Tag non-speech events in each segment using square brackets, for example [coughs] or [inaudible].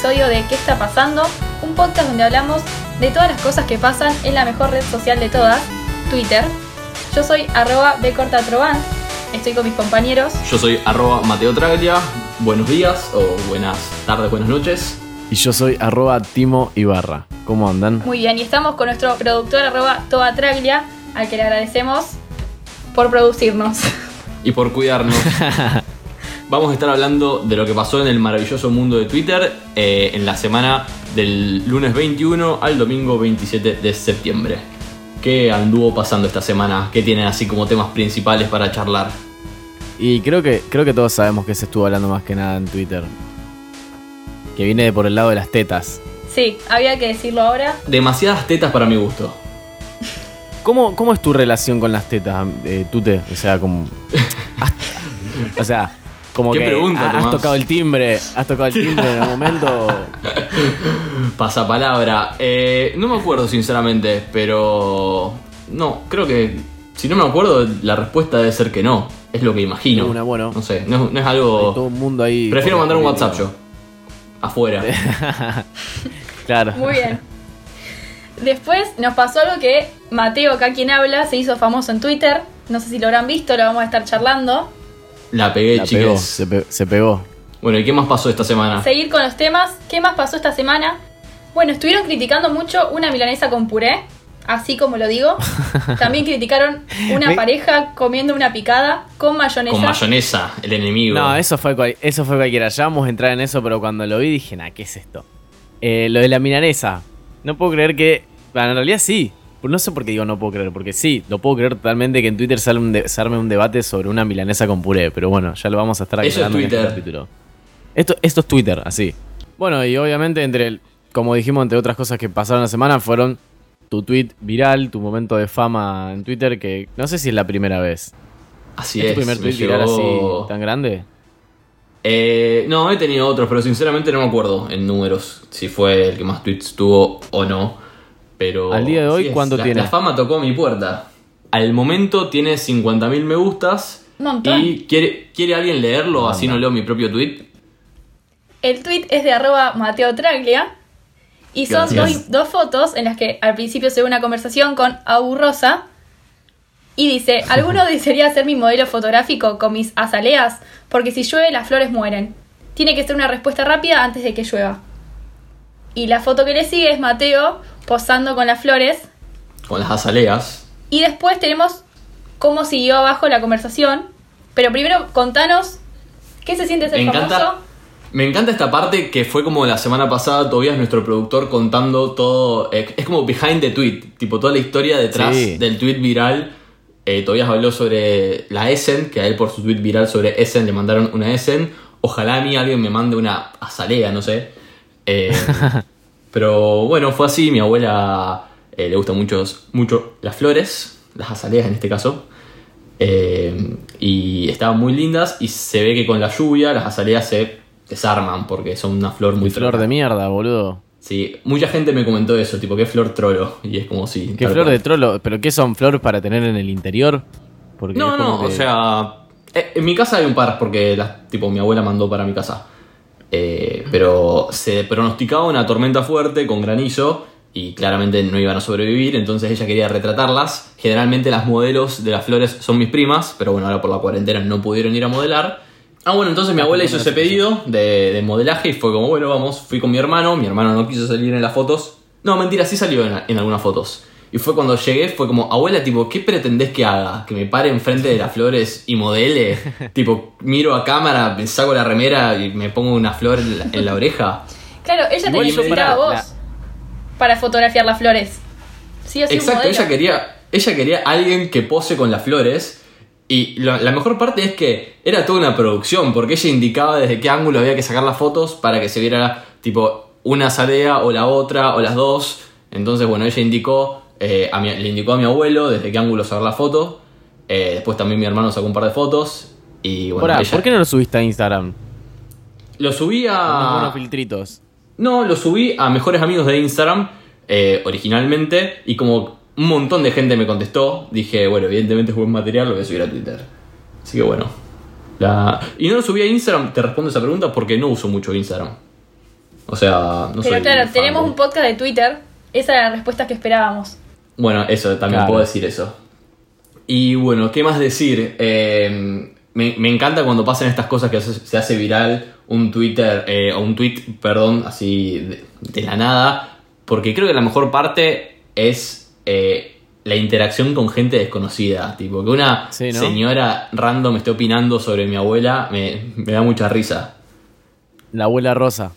Episodio de ¿Qué está pasando? Un podcast donde hablamos de todas las cosas que pasan en la mejor red social de todas, Twitter. Yo soy arroba bcortatrovan, estoy con mis compañeros. Yo soy arroba Mateo Traglia. Buenos días o buenas tardes, buenas noches. Y yo soy arroba Timo Ibarra. ¿Cómo andan? Muy bien, y estamos con nuestro productor arroba toatraglia, al que le agradecemos por producirnos. Y por cuidarnos. [laughs] Vamos a estar hablando de lo que pasó en el maravilloso mundo de Twitter eh, en la semana del lunes 21 al domingo 27 de septiembre. ¿Qué anduvo pasando esta semana? ¿Qué tienen así como temas principales para charlar? Y creo que, creo que todos sabemos que se estuvo hablando más que nada en Twitter. Que viene de por el lado de las tetas. Sí, había que decirlo ahora. Demasiadas tetas para mi gusto. ¿Cómo, cómo es tu relación con las tetas, eh, Tute? O sea, como. [laughs] o sea, como ¿Qué que pregunta, ha- has Tomás? tocado el timbre. ¿Has tocado el timbre en algún momento? [laughs] Pasapalabra. Eh, no me acuerdo sinceramente, pero... No, creo que... Si no me acuerdo, la respuesta debe ser que no. Es lo que imagino. Una, bueno. No sé, no, es- no es Hay algo... todo un mundo ahí. Prefiero mandar un WhatsApp yo. Afuera. [laughs] Claro. Muy bien. Después nos pasó algo que Mateo, acá quien habla, se hizo famoso en Twitter. No sé si lo habrán visto, lo vamos a estar charlando. La pegué, La pegó, se, pe- se pegó. Bueno, ¿y qué más pasó esta semana? Seguir con los temas. ¿Qué más pasó esta semana? Bueno, estuvieron criticando mucho una milanesa con puré, así como lo digo. [laughs] También criticaron una Me- pareja comiendo una picada con mayonesa. Con mayonesa, el enemigo. No, eso fue, cual- eso fue cualquiera. Ya vamos a entrar en eso, pero cuando lo vi dije, nah, ¿qué es esto? Eh, lo de la milanesa. No puedo creer que. Bueno, en realidad sí. No sé por qué digo no puedo creer, porque sí, lo puedo creer totalmente que en Twitter sale un de- se arme un debate sobre una milanesa con puré, pero bueno, ya lo vamos a estar Eso es aclarando en este Twitter. capítulo. Esto, esto es Twitter, así. Bueno, y obviamente entre, el- como dijimos, entre otras cosas que pasaron la semana, fueron tu tweet viral, tu momento de fama en Twitter, que no sé si es la primera vez. Así ¿Es es. tu primer me tweet viral llegó- así tan grande? Eh, no, he tenido otros, pero sinceramente no me acuerdo en números si fue el que más tweets tuvo o no. Pero. Al día de hoy, ¿cuánto la, tiene? La fama tocó mi puerta. Al momento tiene 50.000 me gustas. Montón. Y quiere, quiere alguien leerlo, así no leo mi propio tweet. El tweet es de arroba Mateo Traglia. Y son dos, dos fotos en las que al principio se ve una conversación con Abu Rosa. Y dice, [laughs] ¿alguno desearía ser mi modelo fotográfico con mis azaleas? Porque si llueve las flores mueren. Tiene que ser una respuesta rápida antes de que llueva. Y la foto que le sigue es Mateo posando con las flores. Con las azaleas. Y después tenemos cómo siguió abajo la conversación. Pero primero contanos qué se siente ser Me encanta. famoso. Me encanta esta parte que fue como la semana pasada, Tobias, nuestro productor, contando todo. eh, es como behind the tweet, tipo toda la historia detrás Sí. del tweet viral. Eh, Tobias habló sobre la Essen, que a él por su tweet viral sobre Essen le mandaron una Essen. Ojalá a mí alguien me mande una azalea, no sé. Eh, [laughs] pero bueno, fue así. Mi abuela eh, le gustan mucho, mucho las flores, las azaleas en este caso. Eh, y estaban muy lindas y se ve que con la lluvia las azaleas se desarman porque son una flor muy Flor de mierda, boludo. Sí, mucha gente me comentó eso, tipo, qué flor trolo. Y es como si. ¿Qué flor cual. de trolo? ¿Pero qué son flores para tener en el interior? Porque No, no, o sea. eh, En mi casa hay un par porque las, tipo, mi abuela mandó para mi casa. Eh, pero se pronosticaba una tormenta fuerte con granizo y claramente no iban a sobrevivir, entonces ella quería retratarlas. Generalmente las modelos de las flores son mis primas, pero bueno, ahora por la cuarentena no pudieron ir a modelar. Ah, bueno, entonces mi abuela hizo ese pedido de, de modelaje y fue como, bueno, vamos, fui con mi hermano, mi hermano no quiso salir en las fotos. No, mentira, sí salió en, en algunas fotos. Y fue cuando llegué, fue como, abuela, tipo, ¿qué pretendés que haga? ¿Que me pare enfrente de las flores y modele? [laughs] tipo, miro a cámara, me saco la remera y me pongo una flor en la, en la oreja. Claro, ella te necesitaba a para- vos la- para fotografiar las flores. Sí o sí, un Exacto, ella quería, ella quería alguien que pose con las flores. Y lo- la mejor parte es que era toda una producción, porque ella indicaba desde qué ángulo había que sacar las fotos para que se viera, tipo, una azalea o la otra o las dos. Entonces, bueno, ella indicó, eh, a mi- le indicó a mi abuelo desde qué ángulo sacar la foto. Eh, después también mi hermano sacó un par de fotos. Y bueno, ella- ¿por qué no lo subiste a Instagram? lo subí Unos a. buenos filtritos. No, lo subí a mejores amigos de Instagram eh, originalmente y como un montón de gente me contestó, dije, bueno, evidentemente es buen material, lo voy a subir a Twitter. Así que bueno. La... Y no lo subí a Instagram, te respondo esa pregunta porque no uso mucho Instagram. O sea, no soy Pero claro, fan tenemos de- un podcast de Twitter. Esa era la respuesta que esperábamos. Bueno, eso, también Claro. puedo decir eso. Y bueno, ¿qué más decir? Eh, me, me encanta cuando pasan estas cosas que se, hace viral un Twitter, eh, o un tweet, perdón, así de, de la nada, porque creo que la mejor parte es eh, la interacción con gente desconocida. Tipo, que una Sí, ¿no? señora random esté opinando sobre mi abuela me, me da mucha risa. La abuela Rosa.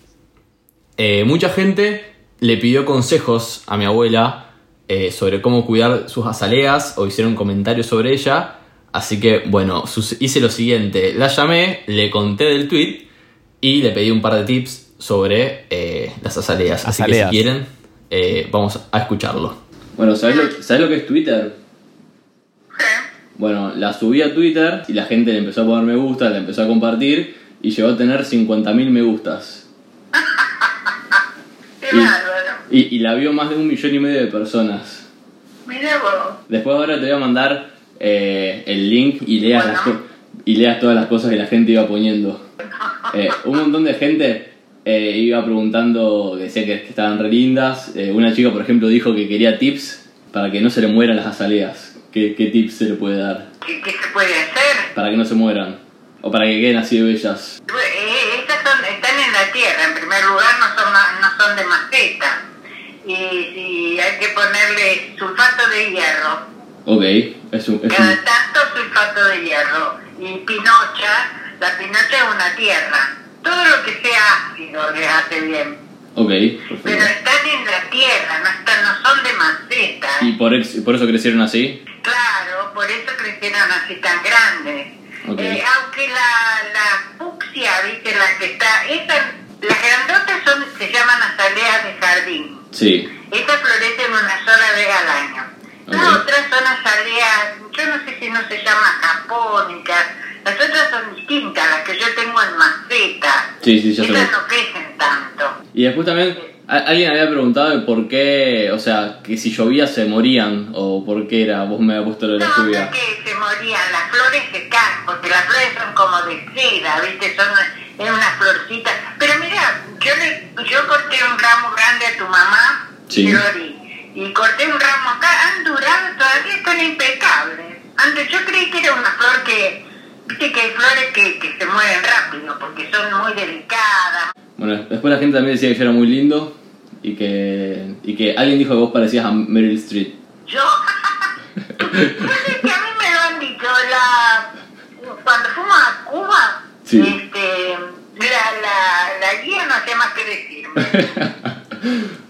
Eh, mucha gente le pidió consejos a mi abuela eh, sobre cómo cuidar sus azaleas o hicieron comentarios sobre ella. Así que, bueno, sus- hice lo siguiente. La llamé, le conté del tweet y le pedí un par de tips sobre eh, las azaleas. Así que si quieren, eh, vamos a escucharlo. Bueno, ¿sabes lo, ¿sabes lo que es Twitter? Bueno, la subí a Twitter y la gente le empezó a poner me gusta, le empezó a compartir y llegó a tener 50.000 me gustas. [laughs] Qué Y- bárbaro. Y, y la vio más de un millón y medio de personas. Mira vos. Después ahora te voy a mandar eh, el link y leas, las Bueno. y leas todas las cosas que la gente iba poniendo. [laughs] Eh, un montón de gente eh, iba preguntando, que decía que, que estaban re lindas. Eh, una chica, por ejemplo, dijo que quería tips para que no se le mueran las azaleas. ¿Qué, qué tips se le puede dar? ¿Qué, qué se puede hacer? Para que no se mueran. O para que queden así de bellas. Eh, estas son, están en la tierra, en primer lugar no son, no son de maceta. Y hay que ponerle sulfato de hierro, Ok, es un... es cada un- tanto sulfato de hierro. Y pinocha, la pinocha es una tierra. Todo lo que sea ácido les hace bien. ok, Pero perfecto. están en la tierra, no, están, no son de maceta. ¿Y por, ex- por eso crecieron así? Claro, por eso crecieron así tan grandes. Ok. Eh, aunque la, la fucsia, viste, la que está, esa, las grandotas son, se llaman azaleas de jardín. Sí. Estas florecen una sola vez al año. Las Ok. otras son azaleas, yo no sé si no se llaman japónicas, las otras son distintas, las que yo tengo en maceta. Sí, sí, ya. Esas no crecen tanto. Y después también alguien había preguntado de por qué, o sea, que si llovía se morían o por qué era, vos me habías puesto lo de la No, no lluvia. es que se morían, las flores se caen, porque las flores son como de seda, ¿viste? Son es unas florcitas. Pero mira, yo le, yo corté un ramo grande a tu mamá, Sí. Flori, y corté un ramo acá, han durado, todavía están impecables. Antes yo creí que era una flor que, viste que hay flores que, que se mueren rápido, porque son muy delicadas. Bueno, después la gente también decía que yo era muy lindo y que, y que alguien dijo que vos parecías a Meryl Streep. Yo, [laughs] que a mí me lo han dicho, la, cuando fuimos a Cuba, Sí. este, la, la, la guía no hacía más que decirme.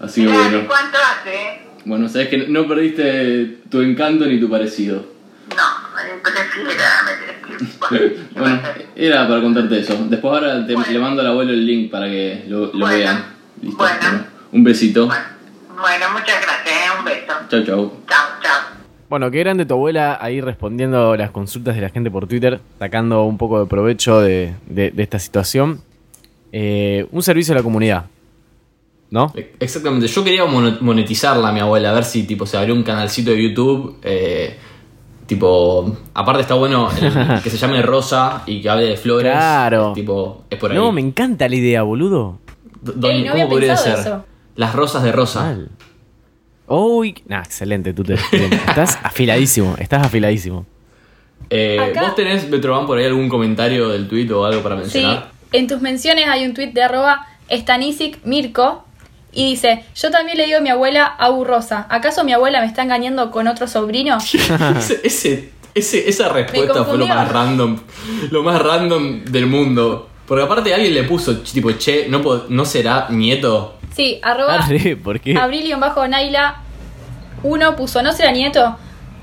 [laughs] Así que bueno. ¿Cuánto hace? Bueno, sabes que no perdiste tu encanto ni tu parecido. No, prefiero, me prefiero. [laughs] Bueno, era para contarte eso. Después ahora te, Bueno. le mando al abuelo el link para que lo, lo Bueno. vean. Listo. Bueno. Un besito. Bueno, muchas gracias, ¿eh? un beso. Chau, chau. Chao, chao. Bueno, qué grande tu abuela ahí respondiendo las consultas de la gente por Twitter, sacando un poco de provecho de, de- de esta situación. Eh, un servicio a la comunidad, ¿no? Exactamente, yo quería monetizarla a mi abuela, a ver si tipo se abrió un canalcito de YouTube. eh, tipo, aparte está bueno el- [laughs] que se llame Rosa y que hable de flores. Claro. Tipo, es por ahí. No, me encanta la idea, boludo. Ey, no ¿Cómo había podría ser? eso. Las rosas de Rosa. Mal. Uy, nah, excelente, tú te Estás [laughs] afiladísimo, estás afiladísimo. Eh, Acá- ¿Vos tenés, Betroban, por ahí algún comentario del tweet o algo para Sí, mencionar? en tus menciones hay un tuit de arroba Stanisic Mirko y dice, yo también le digo a mi abuela Abu Rosa, ¿acaso mi abuela me está engañando con otro sobrino? [laughs] ese, ese- ese- esa respuesta fue lo más random. Lo más random del mundo. Porque aparte alguien le puso, tipo, che, ¿no, ¿no será nieto? Sí, arroba Arre, ¿por qué? Abril-Naila 1 puso, ¿no será nieto?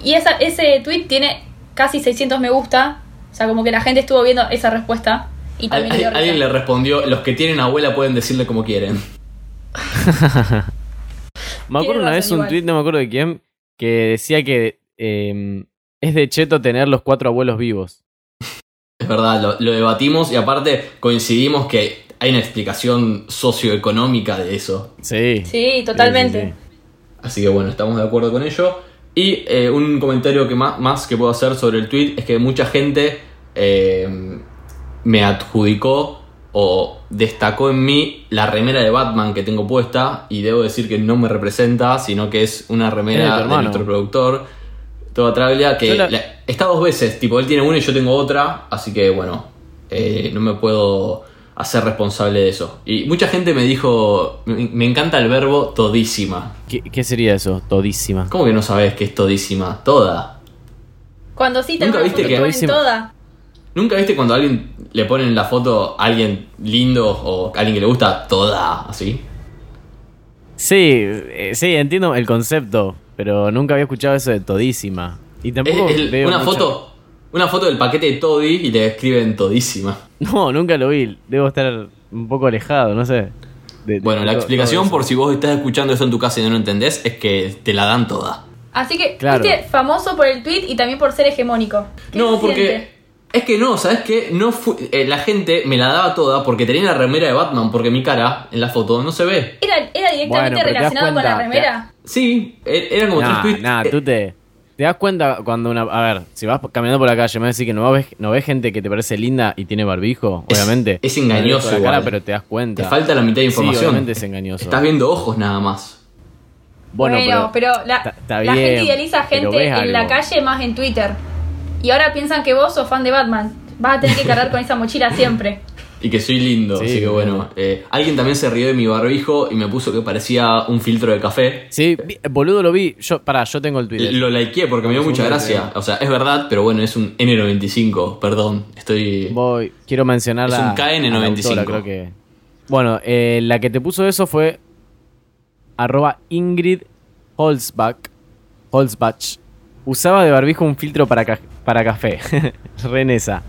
Y esa, ese tweet tiene casi 600 me gusta, o sea, como que la gente estuvo viendo esa respuesta y también al- alguien le respondió, los que tienen abuela pueden decirle como quieren. [laughs] Me acuerdo una vez un igual. tweet, no me acuerdo de quién, que decía que eh, es de cheto tener los cuatro abuelos vivos. Es verdad, lo, lo debatimos y aparte coincidimos que hay una explicación socioeconómica de eso. Sí. Sí, totalmente. Sí, sí, Así que bueno, estamos de acuerdo con ello. Y eh, un comentario que más, más que puedo hacer sobre el tweet es que mucha gente eh, me adjudicó o destacó en mí la remera de Batman que tengo puesta y debo decir que no me representa, sino que es una remera de, nuestro productor, Toda Traglia, que Yo la- la- está dos veces, tipo él tiene una y yo tengo otra, así que bueno, eh, no me puedo hacer responsable de eso. Y mucha gente me dijo, me, me encanta el verbo todísima. ¿Qué, qué sería eso? Todísima. ¿Cómo que no sabes qué es todísima? Toda. Cuando sí te ¿Nunca viste foto que- ponen Todísima. toda. ¿Nunca viste cuando a alguien le ponen la foto a alguien lindo o a alguien que le gusta toda así? Sí, eh, sí, entiendo el concepto, pero nunca había escuchado eso de todísima. Y Es, tampoco es veo una mucho- foto, una foto del paquete de Toddy y le escriben todísima. No, nunca lo vi. Debo estar un poco alejado, no sé. de- de Bueno, la explicación, por si vos estás escuchando eso en tu casa y no lo entendés, es que te la dan toda. Así que Claro. fuiste famoso por el tweet y también por ser hegemónico. ¿Qué No, se porque. siente? Es que no, ¿sabes qué? No fu- eh, la gente me la daba toda porque tenía la remera de Batman, porque mi cara en la foto no se ve. ¿Era, era directamente Bueno, relacionado con la remera? Sí, e- eran como tres tweets. nah, Eh, tú te, te das cuenta cuando una. A ver, si vas caminando por la calle, me vas a decir que no ves, no ves gente que te parece linda y tiene barbijo, Es- obviamente. es engañoso la cara, pero te das cuenta. Te falta la mitad de Sí, información. obviamente es engañoso. Estás viendo ojos nada más. Bueno, pero. la, está- está la bien, gente idealiza pero gente en la calle más en Twitter. Y ahora piensan que vos sos fan de Batman. Vas a tener que cargar con esa mochila siempre. Y que soy lindo, Sí, así que bueno. eh, alguien también se rió de mi barbijo y me puso que parecía un filtro de café. Sí, vi- boludo lo vi. Yo, pará, yo tengo el Twitter. Lo likeé porque me dio mucha gracia. O sea, es verdad, pero bueno, es un N95, perdón. Estoy. Voy, quiero mencionar Es la, un KN95. a la autora, creo que. Bueno, eh, la que te puso eso fue arroba Ingrid Holzbach. Holzbach. Usaba de barbijo un filtro para, ca- para café. [laughs] Renesa.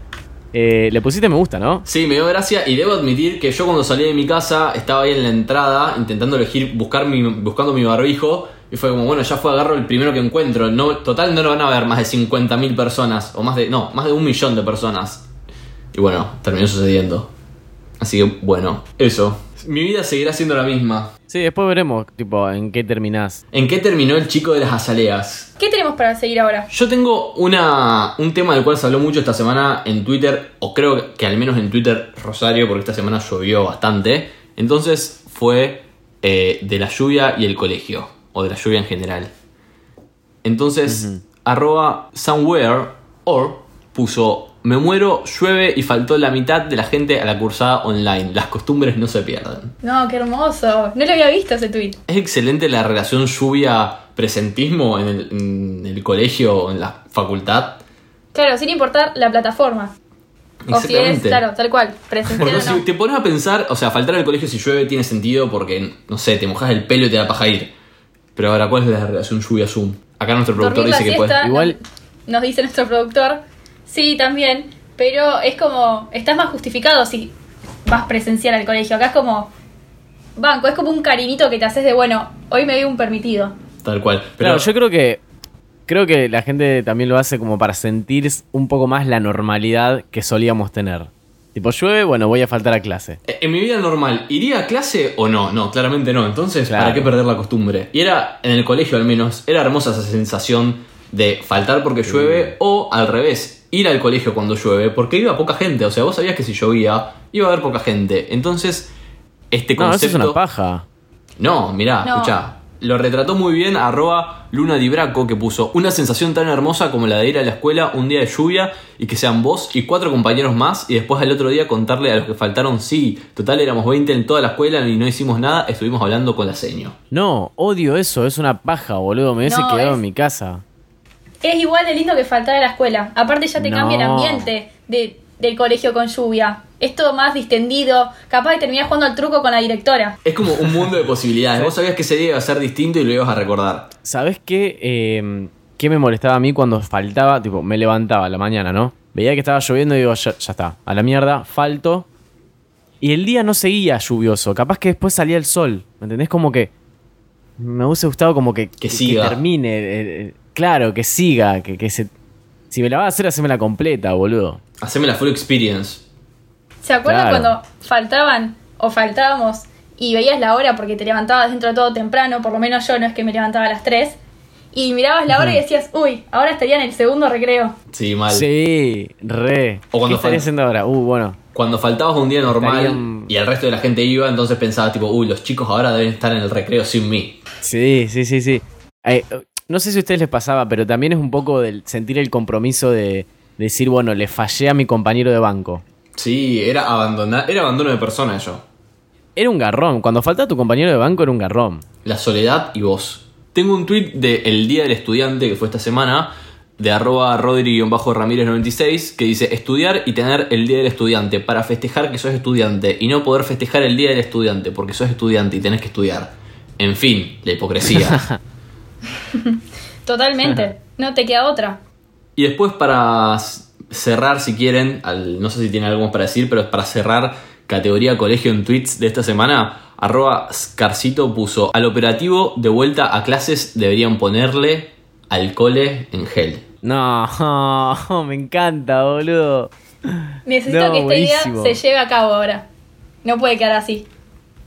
Eh, le pusiste me gusta, ¿no? Sí, me dio gracia y debo admitir que yo cuando salí de mi casa estaba ahí en la entrada intentando elegir, buscar mi, buscando mi barbijo y fue como, bueno, ya fue, agarro el primero que encuentro. Total no lo van a ver más de 50.000 personas o más de, no, más de un millón de personas. Y bueno, terminó sucediendo. Así que bueno, eso. Mi vida seguirá siendo la misma. Sí, después veremos, tipo, en qué terminás. ¿En qué terminó el chico de las azaleas? ¿Qué tenemos para seguir ahora? Yo tengo una, un tema del cual se habló mucho esta semana en Twitter, o creo que al menos en Twitter Rosario, porque esta semana llovió bastante. Entonces fue eh, de la lluvia y el colegio, o de la lluvia en general. Entonces, arroba somewhere, or puso, me muero, llueve y faltó la mitad de la gente a la cursada online. Las costumbres no se pierden. No, qué hermoso. No lo había visto ese tweet. Es excelente la relación lluvia-presentismo en el, en el colegio o en la facultad. Claro, sin importar la plataforma. O si es, Exactamente. claro, tal cual, Porque o si no. te pones a pensar, o sea, faltar al colegio si llueve tiene sentido porque, no sé, te mojas el pelo y te da paja ir. Pero ahora, ¿cuál es la relación lluvia-zoom? Acá nuestro productor Dormir dice que puede. siesta, Igual- nos dice nuestro productor. Sí, también. Pero es como, estás más justificado si vas presencial al colegio. Acá es como, banco, es como un cariñito que te haces de, bueno, hoy me doy un permitido. Tal cual. Pero Claro, yo creo que. Creo que la gente también lo hace como para sentir un poco más la normalidad que solíamos tener. Tipo, llueve, bueno, voy a faltar a clase. eh, en mi vida normal, ¿iría a clase o no? No, claramente no. Entonces, Claro. ¿para qué perder la costumbre? Y era, en el colegio al menos, era hermosa esa sensación de faltar porque llueve o al revés, ir al colegio cuando llueve porque iba poca gente. O sea, vos sabías que si llovía iba a haber poca gente. Entonces, este No, eso concepto... es una paja. No, mirá, No. escuchá. Lo retrató muy bien arroba Luna Di Braco que puso una sensación tan hermosa como la de ir a la escuela un día de lluvia y que sean vos y cuatro compañeros más y después al otro día contarle a los que faltaron sí, total éramos 20 en toda la escuela y no hicimos nada, estuvimos hablando con la seño. No, odio eso, es una paja, boludo. Me hubiese No, quedado es- en mi casa. Es igual de lindo que faltar a la escuela. Aparte ya te No. cambia el ambiente de, del colegio con lluvia. Es todo más distendido. Capaz de terminar jugando al truco con la directora. Es como un mundo de posibilidades. Vos sabías que ese día iba a ser distinto y lo ibas a recordar. ¿Sabes qué? Eh, ¿Qué me molestaba a mí cuando faltaba? Tipo, me levantaba a la mañana, ¿no? Veía que estaba lloviendo y digo, ya, ya está, a la mierda, falto. Y el día no seguía lluvioso. Capaz que después salía el sol. ¿Me entendés? Como que. Me hubiese gustado como que, Que siga. termine. eh, eh, claro, que siga. Que, que se. Si me la vas a hacer, haceme la completa, boludo. Haceme la full experience. ¿Se acuerdan Claro. cuando faltaban o faltábamos y veías la hora porque te levantabas dentro de todo temprano? Por lo menos yo no es que me levantaba a las 3. Y mirabas la hora y decías, uy, ahora estaría en el segundo recreo. Sí, mal. Sí, re. O cuando ¿Qué estaría fal- ahora? Uh, bueno. Cuando faltabas un día normal Estarían- y el resto de la gente iba, entonces pensaba tipo, uy, los chicos ahora deben estar en el recreo sin mí. Sí, sí, sí, sí. Eh, no sé si a ustedes les pasaba, pero también es un poco del sentir el compromiso de, de decir, bueno, le fallé a mi compañero de banco. Sí, era abandonar, era abandono de persona yo. Era un garrón. Cuando faltaba tu compañero de banco era un garrón. La soledad y vos. Tengo un tweet de El Día del Estudiante que fue esta semana, de arroba rodri-ramírez96, que dice estudiar y tener el Día del Estudiante para festejar que sos estudiante y no poder festejar el Día del Estudiante porque sos estudiante y tenés que estudiar. En fin, la hipocresía. [laughs] [laughs] Totalmente. no te queda otra. y después para cerrar, si quieren, al- no sé si tienen algo más para decir, pero para cerrar categoría colegio en tweets de esta semana, arroba Scarcito puso al operativo de vuelta a clases deberían ponerle alcohol en gel. No, [laughs] me encanta, boludo. Necesito No, que esta buenísimo. idea se lleve a cabo ahora. No puede quedar así.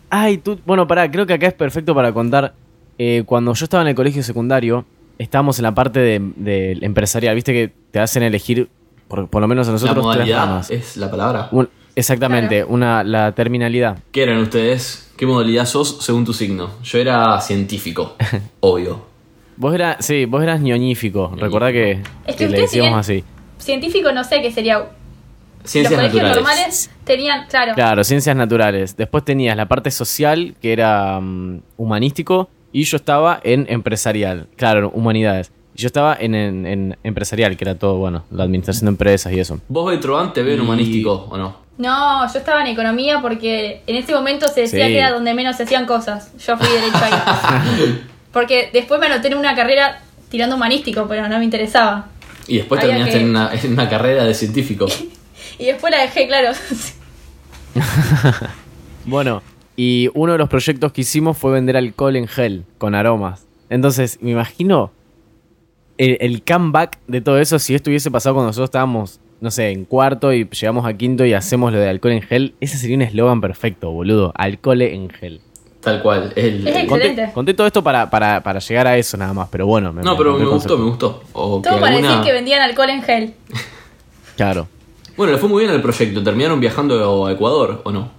Ay, tú. Bueno, pará, creo que acá es perfecto para contar. Eh, cuando yo estaba en el colegio secundario, estábamos en la parte de, de empresarial. Viste que te hacen elegir, por, por lo menos a La nosotros, tres modalidad ramas. es la palabra. Un- exactamente, una, la terminalidad. ¿Qué eran ustedes? ¿Qué modalidad sos según tu signo? Yo era científico, [laughs] obvio. Vos eras, sí, vos eras ñoñífico. Recordá que, Es que que le decíamos así. Científico no sé qué sería. Ciencias Los colegios naturales. normales tenían, claro, Claro, ciencias naturales. Después tenías la parte social, que era mm, humanístico, y yo estaba en empresarial. Claro, humanidades. Y yo estaba en, en- en empresarial, que era todo, bueno, la administración de empresas y eso. ¿Vos, Beltrán, te ven Y- humanístico o no? No, yo estaba en economía porque en ese momento se decía Sí. que era donde menos se hacían cosas. Yo fui derecho ahí. [laughs] porque después me anoté en una carrera tirando humanístico, pero no me interesaba. Y después Había terminaste que- en, una, en una carrera de científico. [laughs] Y después la dejé, claro. [laughs] Bueno, y uno de los proyectos que hicimos fue vender alcohol en gel, con aromas. Entonces, me imagino el, el comeback de todo eso si esto hubiese pasado cuando nosotros estábamos, no sé, en cuarto y llegamos a quinto y hacemos lo de alcohol en gel. Ese sería un eslogan perfecto, boludo. Alcohol en gel. Tal cual. El, Es el- Conté, Excelente. conté todo esto para, para, para llegar a eso nada más, pero bueno. Me, No, pero me gustó, me gustó. O que Todo para alguna- decir que vendían alcohol en gel. Claro. Bueno, le fue muy bien el proyecto. ¿Terminaron viajando a Ecuador o no?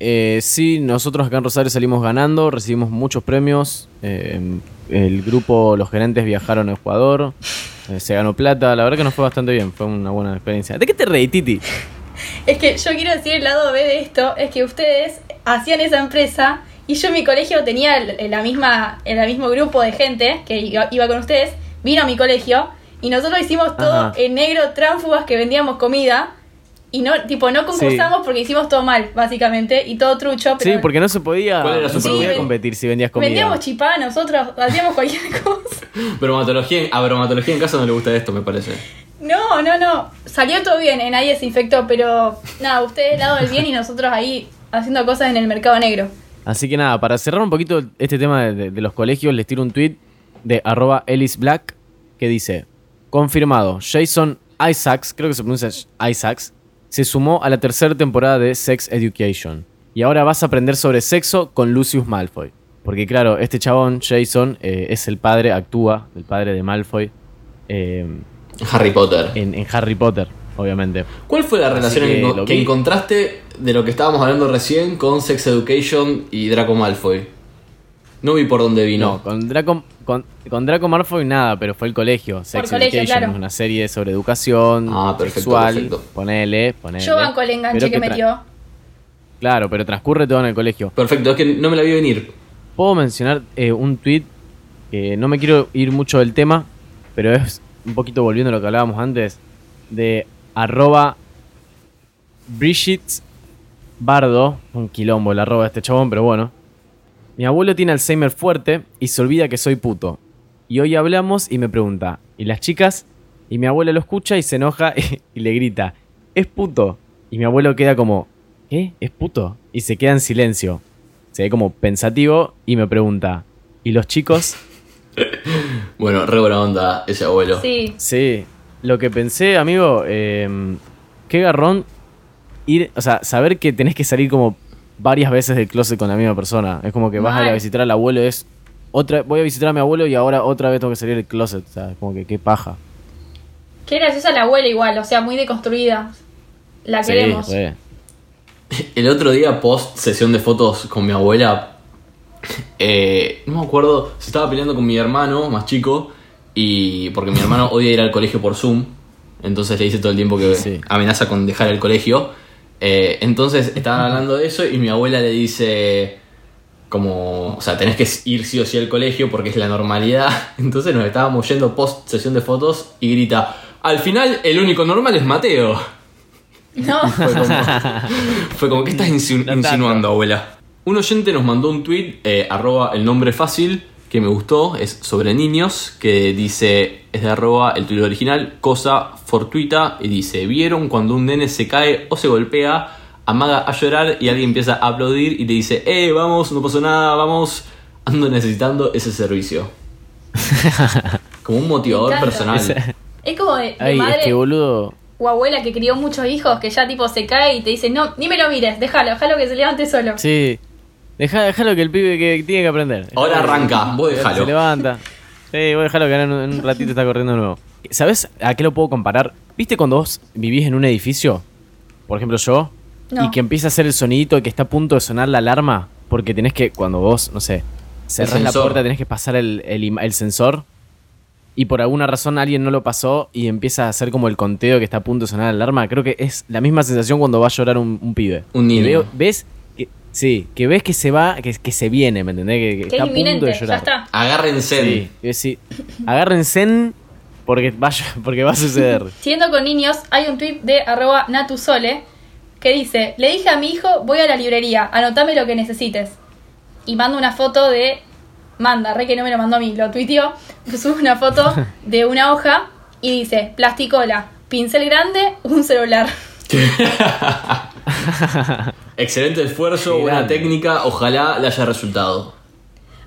Eh, sí, nosotros acá en Rosario salimos ganando, recibimos muchos premios. eh, el grupo, los gerentes viajaron a Ecuador, eh, se ganó plata. La verdad que nos fue bastante bien, fue una buena experiencia. ¿De qué te reí, Titi? Es que yo quiero decir el lado B de esto, es que ustedes hacían esa empresa y yo en mi colegio tenía el, la misma, el mismo grupo de gente que iba, iba con ustedes, vino a mi colegio y nosotros hicimos todo Ajá. en negro tránfugas que vendíamos comida y no, tipo, no concursamos porque hicimos todo mal, básicamente, y todo trucho, pero Sí, porque no se podía, ¿Cuál era su producto? competir si vendías comida. vendíamos chipá nosotros, hacíamos cualquier [laughs] cosa. Bromatología, a bromatología en casa no le gusta esto, me parece. No, no, no. Salió todo bien, eh, nadie se infectó, pero nada, ustedes lado del bien y nosotros ahí haciendo cosas en el mercado negro. Así que nada, para cerrar un poquito este tema de, de- de los colegios, les tiro un tweet de arroba Ellis Black que dice, confirmado, Jason Isaacs, creo que se pronuncia Isaacs, se sumó a la tercera temporada de Sex Education. Y ahora vas a aprender sobre sexo con Lucius Malfoy. Porque claro, este chabón, Jason, eh, es el padre, actúa, el padre de Malfoy eh, Harry Potter. en, en Harry Potter, obviamente. ¿Cuál fue la relación que lo que encontraste de lo que estábamos hablando recién con Sex Education y Draco Malfoy? No vi por dónde vino. No, con Draco, con, con Draco Malfoy nada, pero fue el colegio. Sex colegio, Education, claro. es una serie sobre educación Ah, perfecto, sexual. perfecto. Ponele, ponele. Yo banco el enganche que metió. Claro, pero transcurre todo en el colegio. Perfecto, es que no me la vi venir. Puedo mencionar eh, un tweet que no me quiero ir mucho del tema, pero es un poquito volviendo a lo que hablábamos antes, de arroba Brigitte Bardo, un quilombo el arroba de este chabón, pero bueno. Mi abuelo tiene Alzheimer fuerte y se olvida que soy puto. Y hoy hablamos y me pregunta, ¿y las chicas? Y mi abuelo lo escucha y se enoja [laughs] y, le grita, ¿es puto? Y mi abuelo queda como, ¿qué? ¿Es puto? Y se queda en silencio. Se ve como pensativo y me pregunta, ¿y los chicos? [laughs] Bueno, re buena onda ese abuelo. Sí. Sí, lo que pensé, amigo, eh, qué garrón ir, o sea, saber que tenés que salir como varias veces del closet con la misma persona. Es como que vas a ir a Mal. visitar al abuelo, es otra, voy a visitar a mi abuelo y ahora otra vez tengo que salir del closet, o sea, como que qué paja. Qué graciosa la abuela igual, o sea, muy deconstruida. La Sí, queremos. re. El otro día, post sesión de fotos con mi abuela, [laughs] eh, no me acuerdo, se estaba peleando con mi hermano más chico, y porque mi hermano odia ir al colegio por Zoom, entonces le dice todo el tiempo que Sí. amenaza con dejar el colegio. Eh, entonces estaban hablando de eso y mi abuela le dice como, o sea, tenés que ir sí o sí al colegio porque es la normalidad. [laughs] Entonces nos estábamos yendo post sesión de fotos y grita, al final el único normal es Mateo. No, [laughs] Fue como, fue como, ¿qué estás No insinuando, abuela? Un oyente nos mandó un tweet, eh, arroba el nombre fácil, que me gustó, es sobre niños, que dice, es de arroba el tweet original, cosa fortuita, y dice, ¿vieron cuando un nene se cae o se golpea, amaga a llorar y alguien empieza a aplaudir y le dice, eh, vamos, no pasó nada, vamos, ando necesitando ese servicio? [laughs] Como un motivador personal. Es como de, de Ay, madre es que boludo. o abuela que crió muchos hijos que ya tipo se cae y te dice, no, ni me lo mires, déjalo, déjalo que se levante solo. Sí. Deja, déjalo que el pibe que tiene que aprender. Ahora Dejalo arranca, vos Se dejalo. levanta. Sí, voy a dejarlo que ahora en un, en un ratito está corriendo de nuevo. ¿Sabes a qué lo puedo comparar? ¿Viste cuando vos vivís en un edificio? Por ejemplo, yo. No. Y que empieza a hacer el sonidito y que está a punto de sonar la alarma. Porque tenés que, cuando vos, no sé, cerrás la puerta, tenés que pasar el, el sensor. Y por alguna razón alguien no lo pasó y empieza a hacer como el conteo que está a punto de sonar la alarma. Creo que es la misma sensación cuando va a llorar un, un pibe. Un niño. veo- ¿Ves? Que, sí, que ves que se va, que, que se viene, ¿me entendés? Que, está es a punto de inminente, ya llorar. está. Agárrense. Sí, agárrense porque va, a- porque va a suceder. [laughs] Siguiendo con niños, hay un tweet de arroba natusole que dice, le dije a mi hijo, voy a la librería, anotame lo que necesites. Y manda una foto de... Manda, re que no me lo mandó a mí, lo tuiteó. [laughs] Sube una foto [laughs] de una hoja y dice, plasticola, pincel grande, un celular. [laughs] Excelente esfuerzo, Qué buena grande. técnica, ojalá le haya resultado.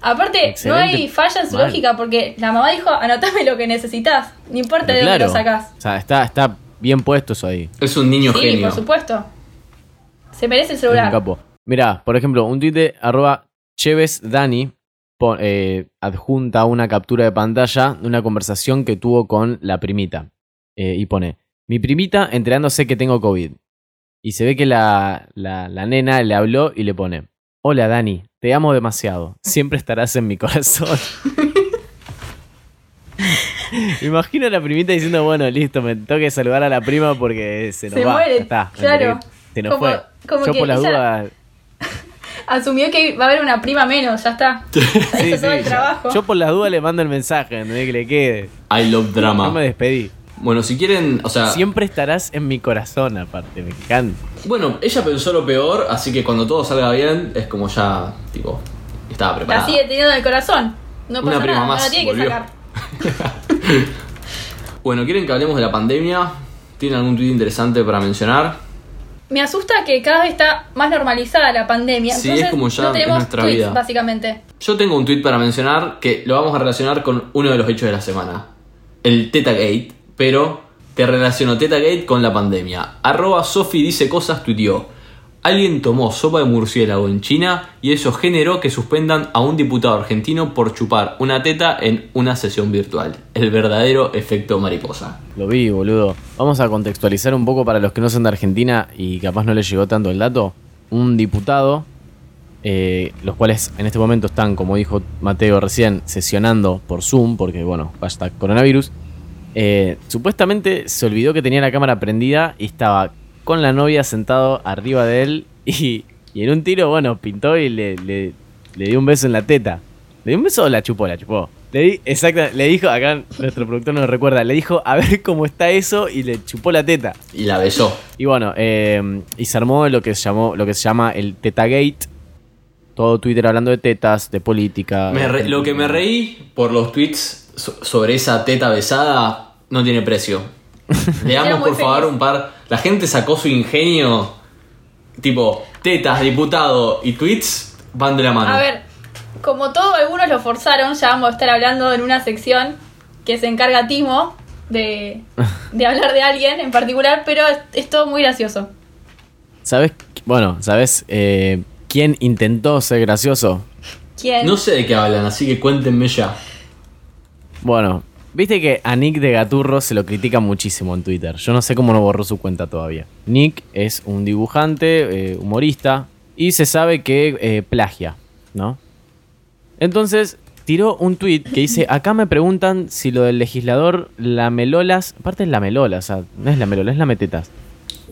Aparte, Excelente. no hay falla en su Mal. lógica porque la mamá dijo, anotame lo que necesitas. No importa Pero de dónde lo sacás. o sea, está, está bien puesto eso ahí. Es un niño Sí, genio. por supuesto. Se merece el Es un celular. capo. Mirá, por ejemplo, un tweet de arroba Cheves Dani pon- eh, adjunta una captura de pantalla de una conversación que tuvo con la primita. Eh, y pone, mi primita enterándose que tengo COVID. Y se ve que la, la, la nena le habló y le pone, hola Dani, te amo demasiado, siempre estarás en mi corazón. Me [laughs] imagino a la primita diciendo, bueno, listo, me tengo que saludar a la prima porque se nos Se va. muere, está, claro. Se nos Como- fue. como Yo que por las dudas... [laughs] Asumió que va a haber una prima menos, ya está. Sí, [laughs] el trabajo. Yo por las dudas le mando el mensaje, ¿entendés? Que le quede. I love No me drama. despedí. Bueno, si quieren, o sea, Siempre estarás en mi corazón, aparte, me encanta. bueno, ella pensó lo peor, así que cuando todo salga bien, es como ya, tipo, estaba La preparada. sigue teniendo en el corazón. No Una pasa prima nada, no más, la tiene que sacar. [laughs] Bueno, ¿quieren que hablemos de la pandemia? ¿Tienen algún tweet interesante para mencionar? Me asusta que cada vez está más normalizada la pandemia. Sí, entonces es como ya no es nuestra tweets, vida. básicamente. Yo tengo un tweet para mencionar que lo vamos a relacionar con uno de los hechos de la semana. El Tetagate, pero te relaciono Tetagate con la pandemia. Arroba Sofi dice cosas, tuiteó. Alguien tomó sopa de murciélago en China y eso generó que suspendan a un diputado argentino por chupar una teta en una sesión virtual. El verdadero efecto mariposa. Lo vi, boludo. Vamos a contextualizar un poco para los que no son de Argentina y capaz no les llegó tanto el dato. Un diputado, eh, los cuales en este momento están, como dijo Mateo recién, sesionando por Zoom, porque bueno, hashtag coronavirus. Eh, supuestamente se olvidó que tenía la cámara prendida y estaba con la novia sentado arriba de él y, y en un tiro, bueno, pintó y le, le, le dio un beso en la teta. ¿Le dio un beso o la chupó? La chupó. Le di, exacta, le dijo, acá nuestro productor nos recuerda, le dijo a ver cómo está eso y le chupó la teta. Y la besó. Y bueno, eh, y se armó lo que se llamó, lo que se llama el Tetagate. Todo Twitter hablando de tetas, de política. Me re- lo que me reí por los tweets so- sobre esa teta besada no tiene precio. [laughs] Leamos por favor un par. La gente sacó su ingenio tipo, tetas, diputado y tweets van de la mano. A ver, como todo, algunos lo forzaron, ya vamos a estar hablando en una sección que se encarga Timo de, [laughs] de hablar de alguien en particular, pero es, es todo muy gracioso. ¿Sabes? Bueno, ¿sabes eh, quién intentó ser gracioso? ¿Quién? No sé de qué hablan, así que cuéntenme ya. Bueno, viste que a Nick de Gaturro se lo critica muchísimo en Twitter. Yo no sé cómo no borró su cuenta todavía. Nick es un dibujante, eh, humorista, y se sabe que eh, plagia, ¿no? Entonces tiró un tweet que dice, acá me preguntan si lo del legislador Lamelolas, aparte es Lamelola, o sea, no es Lamelola, es Lametetas.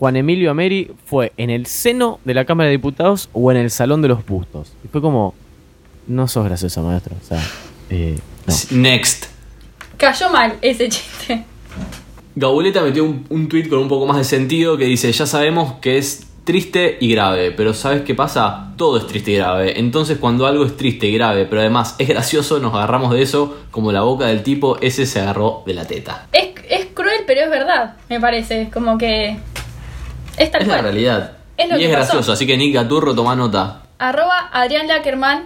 Juan Emilio Ameri fue en el seno de la Cámara de Diputados o en el Salón de los Bustos. Y fue como, no sos gracioso, maestro. O sea, eh, no. Next. Cayó mal ese chiste. Gabuleta metió un, un tweet con un poco más de sentido que dice, ya sabemos que es triste y grave, pero ¿sabes qué pasa? Todo es triste y grave. Entonces cuando algo es triste y grave, pero además es gracioso, nos agarramos de eso como la boca del tipo, ese se agarró de la teta. Es, es cruel, pero es verdad, me parece. Como que. Es tal Es la realidad. Es lo y que es pasó. gracioso, así que Nick Gaturro toma nota. Arroba Adrián Lackerman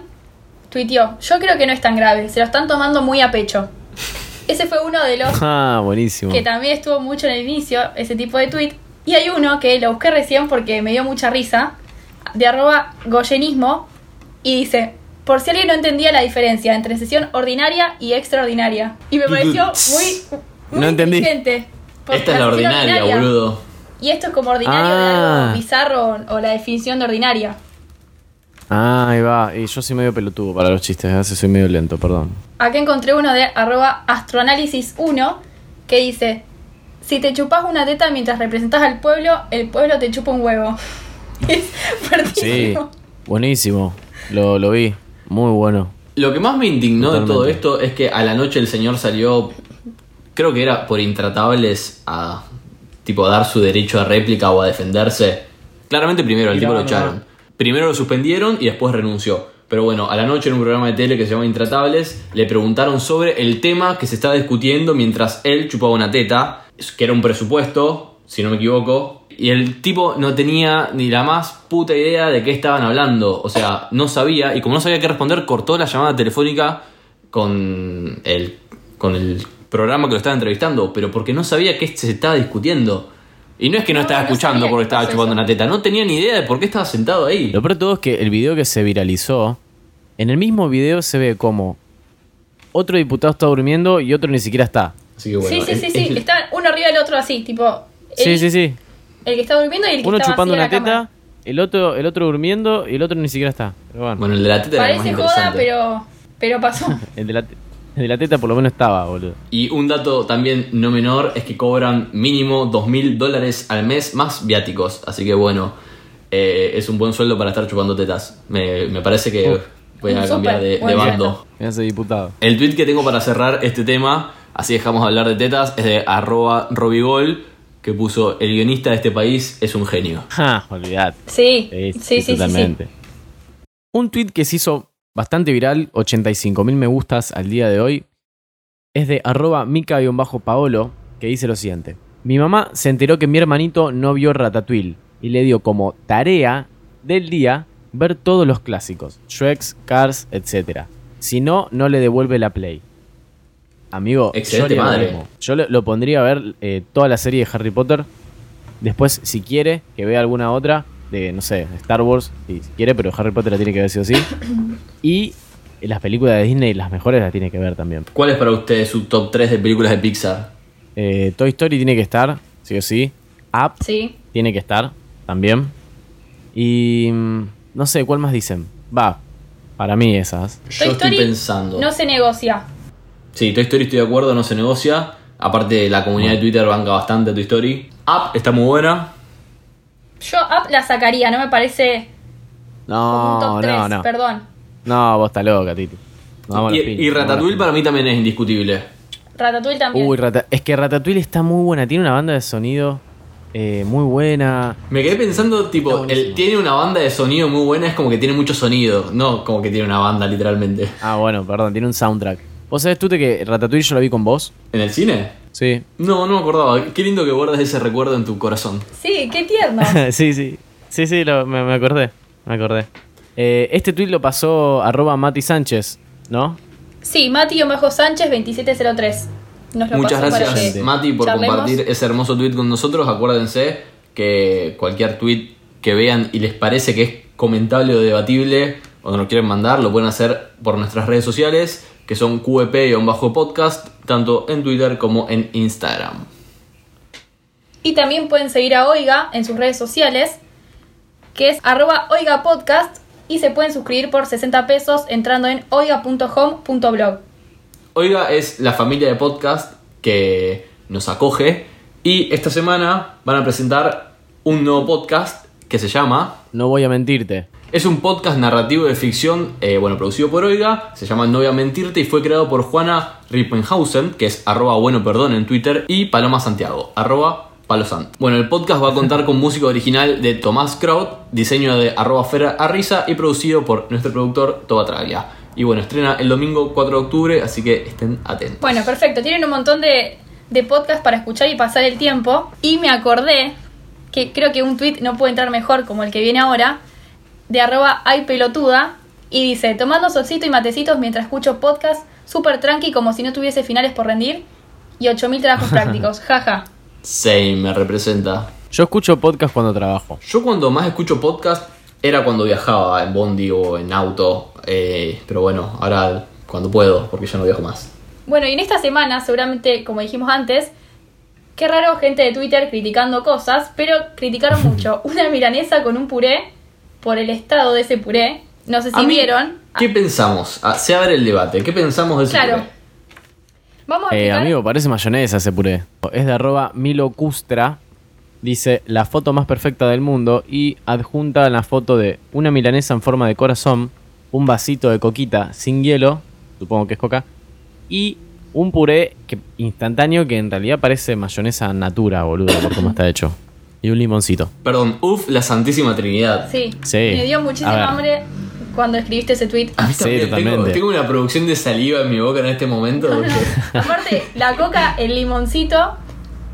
tuiteó. Yo creo que no es tan grave, se lo están tomando muy a pecho. [laughs] Ese fue uno de los Ah, buenísimo. que también estuvo mucho en el inicio, ese tipo de tweet. Y hay uno que lo busqué recién porque me dio mucha risa, de arroba goyenismo, y dice, por si alguien no entendía la diferencia entre sesión ordinaria y extraordinaria. Y me pareció muy, [laughs] muy No entendí. inteligente. porque Esta es la sesión ordinaria, boludo. Y esto es como ordinario de Ah. algo bizarro o la definición de ordinaria. Ah, ahí va. Y yo soy medio pelotudo para los chistes, a veces soy medio lento, perdón. Acá encontré uno de arroba astroanálisis1 que dice, si te chupas una teta mientras representas al pueblo, el pueblo te chupa un huevo. [laughs] es Sí, fuertísimo. buenísimo. Lo, lo vi. Muy bueno. Lo que más me indignó de todo esto es que a la noche el señor salió, creo que era por intratables, a tipo a dar su derecho a réplica o a defenderse. Claramente primero al tipo lo echaron. Primero lo suspendieron y después renunció. Pero bueno, a la noche en un programa de tele que se llama Intratables, le preguntaron sobre el tema que se estaba discutiendo mientras él chupaba una teta, que era un presupuesto, si no me equivoco. Y el tipo no tenía ni la más puta idea de qué estaban hablando. O sea, no sabía. Y como no sabía qué responder, cortó la llamada telefónica con el, con el programa que lo estaba entrevistando. Pero porque no sabía qué se estaba discutiendo. Y no es que no, No, estaba no escuchando porque estaba chupando eso. una teta. No tenía ni idea de por qué estaba sentado ahí. Lo peor de todo es que el video que se viralizó, en el mismo video se ve como otro diputado está durmiendo y otro ni siquiera está. Así que bueno. sí, sí, es- sí, sí. es- Están uno arriba del otro así, tipo... Sí, el- sí, sí. El que está durmiendo y el que Uno está chupando una cama. teta, el otro, el otro durmiendo y el otro ni siquiera está. Pero bueno, Bueno, el de la teta era el más Parece joda, pero, pero pasó. [laughs] el, de la, te- el de la teta por lo menos estaba, boludo. Y un dato también no menor es que cobran mínimo dos mil dólares al mes más viáticos. Así que bueno, eh, es un buen sueldo para estar chupando tetas. Me, me parece que voy a cambiar de, de bando. ese diputado. El tweet que tengo para cerrar este tema, así dejamos de hablar de tetas, es de arroba robigol, que puso el guionista de este país es un genio. Ja, olvidate. Sí, Sí, sí, sí, sí, sí. totalmente. Un tweet que se hizo bastante viral, 85.000 me gustas al día de hoy, es de arroba mica-paolo, que dice lo siguiente. Mi mamá se enteró que mi hermanito no vio Ratatouille y le dio como tarea del día ver todos los clásicos, Shreks, Cars, etc. Si no, no le devuelve la play. Amigo, Excelente yo lo pondría a ver eh, toda la serie de Harry Potter Después, si quiere, que vea alguna otra de, no sé, Star Wars, si quiere, pero Harry Potter la tiene que ver sí o sí. [coughs] Y las películas de Disney, las mejores, las tiene que ver también. ¿Cuál es para ustedes su top 3 de películas de Pixar? Eh, Toy Story tiene que estar, sí o sí. Up Sí. tiene que estar también. Y mm, no sé, ¿cuál más dicen? Va, para mí esas. Yo Toy estoy Story pensando. No se negocia. Sí, Toy Story estoy de acuerdo, no se negocia. Aparte, la comunidad de Twitter banca bastante a Toy Story. Up está muy buena. Yo Up la sacaría, no me parece como un No, top 3, no, no. perdón. No, vos estás loca, Titi. Nos Y, Ratatouille para mí también es indiscutible. Ratatouille también. Uy, Rata- es que Ratatouille está muy buena. Tiene una banda de sonido eh, muy buena. Me quedé pensando, tipo, tiene una banda de sonido muy buena, es como que tiene mucho sonido, no como que tiene una banda literalmente. Ah, bueno, perdón, tiene un soundtrack. ¿Vos sabés tú que Ratatouille yo la vi con vos? ¿En el cine? Sí. No, no me acordaba. Qué lindo que guardes ese recuerdo en tu corazón. Sí, qué tierno. [laughs] sí, sí. Sí, sí, lo- me, me acordé. Me acordé. Eh, este tweet lo pasó arroba Mati Sánchez, ¿no? Sí, Mati-Sánchez 2703. Nos lo Muchas pasó para gracias, que Mati, por charlemos. compartir ese hermoso tweet con nosotros. Acuérdense que cualquier tweet que vean y les parece que es comentable o debatible o nos lo quieren mandar, lo pueden hacer por nuestras redes sociales, que son QEP-podcast, tanto en Twitter como en Instagram. Y también pueden seguir a Oiga en sus redes sociales, que es arroba Oiga Podcast, y se pueden suscribir por 60 pesos entrando en oiga.home.blog. Oiga es la familia de podcast que nos acoge y esta semana van a presentar un nuevo podcast que se llama No voy a mentirte. Es un podcast narrativo de ficción, eh, bueno, producido por Oiga, se llama No voy a mentirte y fue creado por Juana Rippenhausen, que es arroba bueno perdón en Twitter, y Paloma Santiago, arroba palosant. Bueno, el podcast va a contar con música original de Tomás Kraut, diseño de arroba Fera Arriza y producido por nuestro productor Toba Traglia. Y bueno, estrena el domingo 4 de octubre, así que estén atentos. Bueno, perfecto. Tienen un montón de podcasts para escuchar y pasar el tiempo. Y me acordé que creo que un tweet no puede entrar mejor como el que viene ahora, de arroba ay pelotuda. Y dice, tomando solcito y matecitos mientras escucho podcast, súper tranqui como si no tuviese finales por rendir. Y 8000 trabajos [laughs] prácticos, jaja. Same, me representa. Yo escucho podcast cuando trabajo. Yo cuando más escucho podcast era cuando viajaba en bondi o en auto, eh, pero bueno, ahora cuando puedo, porque ya no viajo más. Bueno, y en esta semana, seguramente, como dijimos antes, qué raro gente de Twitter criticando cosas, pero criticaron [laughs] mucho. Una milanesa con un puré por el estado de ese puré. No sé si mí, vieron. ¿Qué pensamos? Ah, se abre el debate. ¿Qué pensamos de ese Claro. puré? Vamos a Eh, amigo, parece mayonesa ese puré. Es de arroba Milo Custra. Dice la foto más perfecta del mundo y adjunta la foto de una milanesa en forma de corazón, un vasito de coquita sin hielo, supongo que es coca, y un puré que, instantáneo que en realidad parece mayonesa natura, boludo, por cómo está hecho. Y un limoncito. Perdón, uff, la Santísima Trinidad. Sí. Sí. Me dio muchísima hambre cuando escribiste ese tweet. A mí Sí, también tengo, totalmente. tengo una producción de saliva en mi boca en este momento. [laughs] Aparte, la coca, el limoncito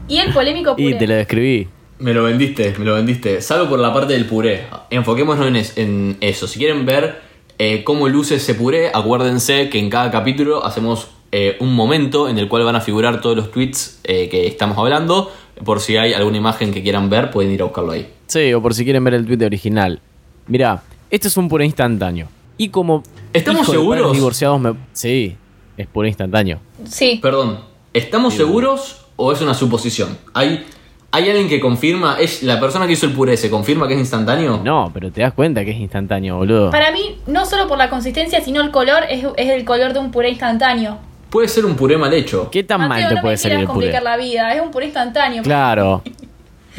y el polémico puré. Y te lo describí. Me lo vendiste, me lo vendiste. Salvo por la parte del puré. Enfoquémonos en, es- en eso. Si quieren ver eh, cómo luce ese puré, acuérdense que en cada capítulo hacemos eh, un momento en el cual van a figurar todos los tweets eh, que estamos hablando. Por si hay alguna imagen que quieran ver, pueden ir a buscarlo ahí. Sí, o por si quieren ver el tweet original. Mirá, este es un puré instantáneo. Y como. ¿Estamos hijo de padres seguros? divorciados me... Sí, es puré instantáneo. Sí. Perdón, ¿estamos seguros o es una suposición? ¿Hay, ¿Hay alguien que confirma? ¿Es la persona que hizo el puré se confirma que es instantáneo? No, pero te das cuenta que es instantáneo, boludo. Para mí, no solo por la consistencia, sino el color, es, es el color de un puré instantáneo. Puede ser un puré mal hecho. ¿Qué tan Mateo, mal te no puede me salir el puré? complicar la vida, es un puré instantáneo. Claro.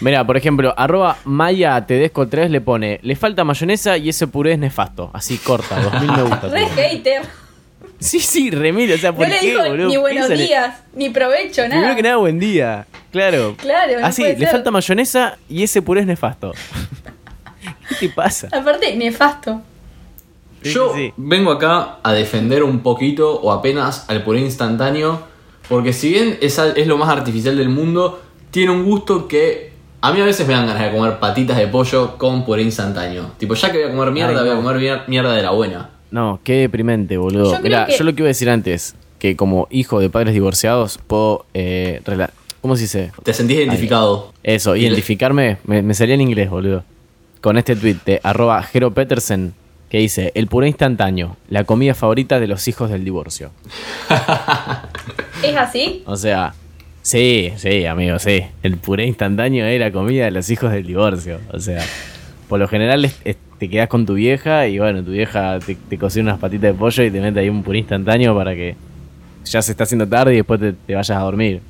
Mira, por ejemplo, arroba Maya Tedesco 3 le pone, le falta mayonesa y ese puré es nefasto. Así corta, 2000 me gusta. [laughs] Re hater. Sí, sí, remil, o sea, ¿por No le qué, boludo? ni buenos días, ni provecho, nada. Primero que nada, buen día. Claro. Claro, no Así, le ser. falta mayonesa y ese puré es nefasto. [laughs] ¿Qué te pasa? Aparte, nefasto. Sí, Yo sí, vengo acá a defender un poquito o apenas al puré instantáneo, porque si bien es, es lo más artificial del mundo, tiene un gusto que a mí a veces me dan ganas de comer patitas de pollo con puré instantáneo. Tipo, ya que voy a comer mierda, Ay, voy a comer mier- mierda de la buena. No, qué deprimente, boludo. Yo Mira, que- yo lo que iba a decir antes, que como hijo de padres divorciados, puedo. Eh, rela- ¿Cómo se dice? Te sentís identificado. Eso, identificarme, me, me salía en inglés, boludo. Con este tweet de arroba Jero Petersen, que dice, el puré instantáneo, la comida favorita de los hijos del divorcio. [laughs] ¿Es así? O sea, sí, sí, amigo, sí. El puré instantáneo es la comida de los hijos del divorcio. O sea, por lo general es- es- te quedas con tu vieja y bueno, tu vieja te, te cocina unas patitas de pollo y te mete ahí un puré instantáneo para que ya se está haciendo tarde y después te, te vayas a dormir.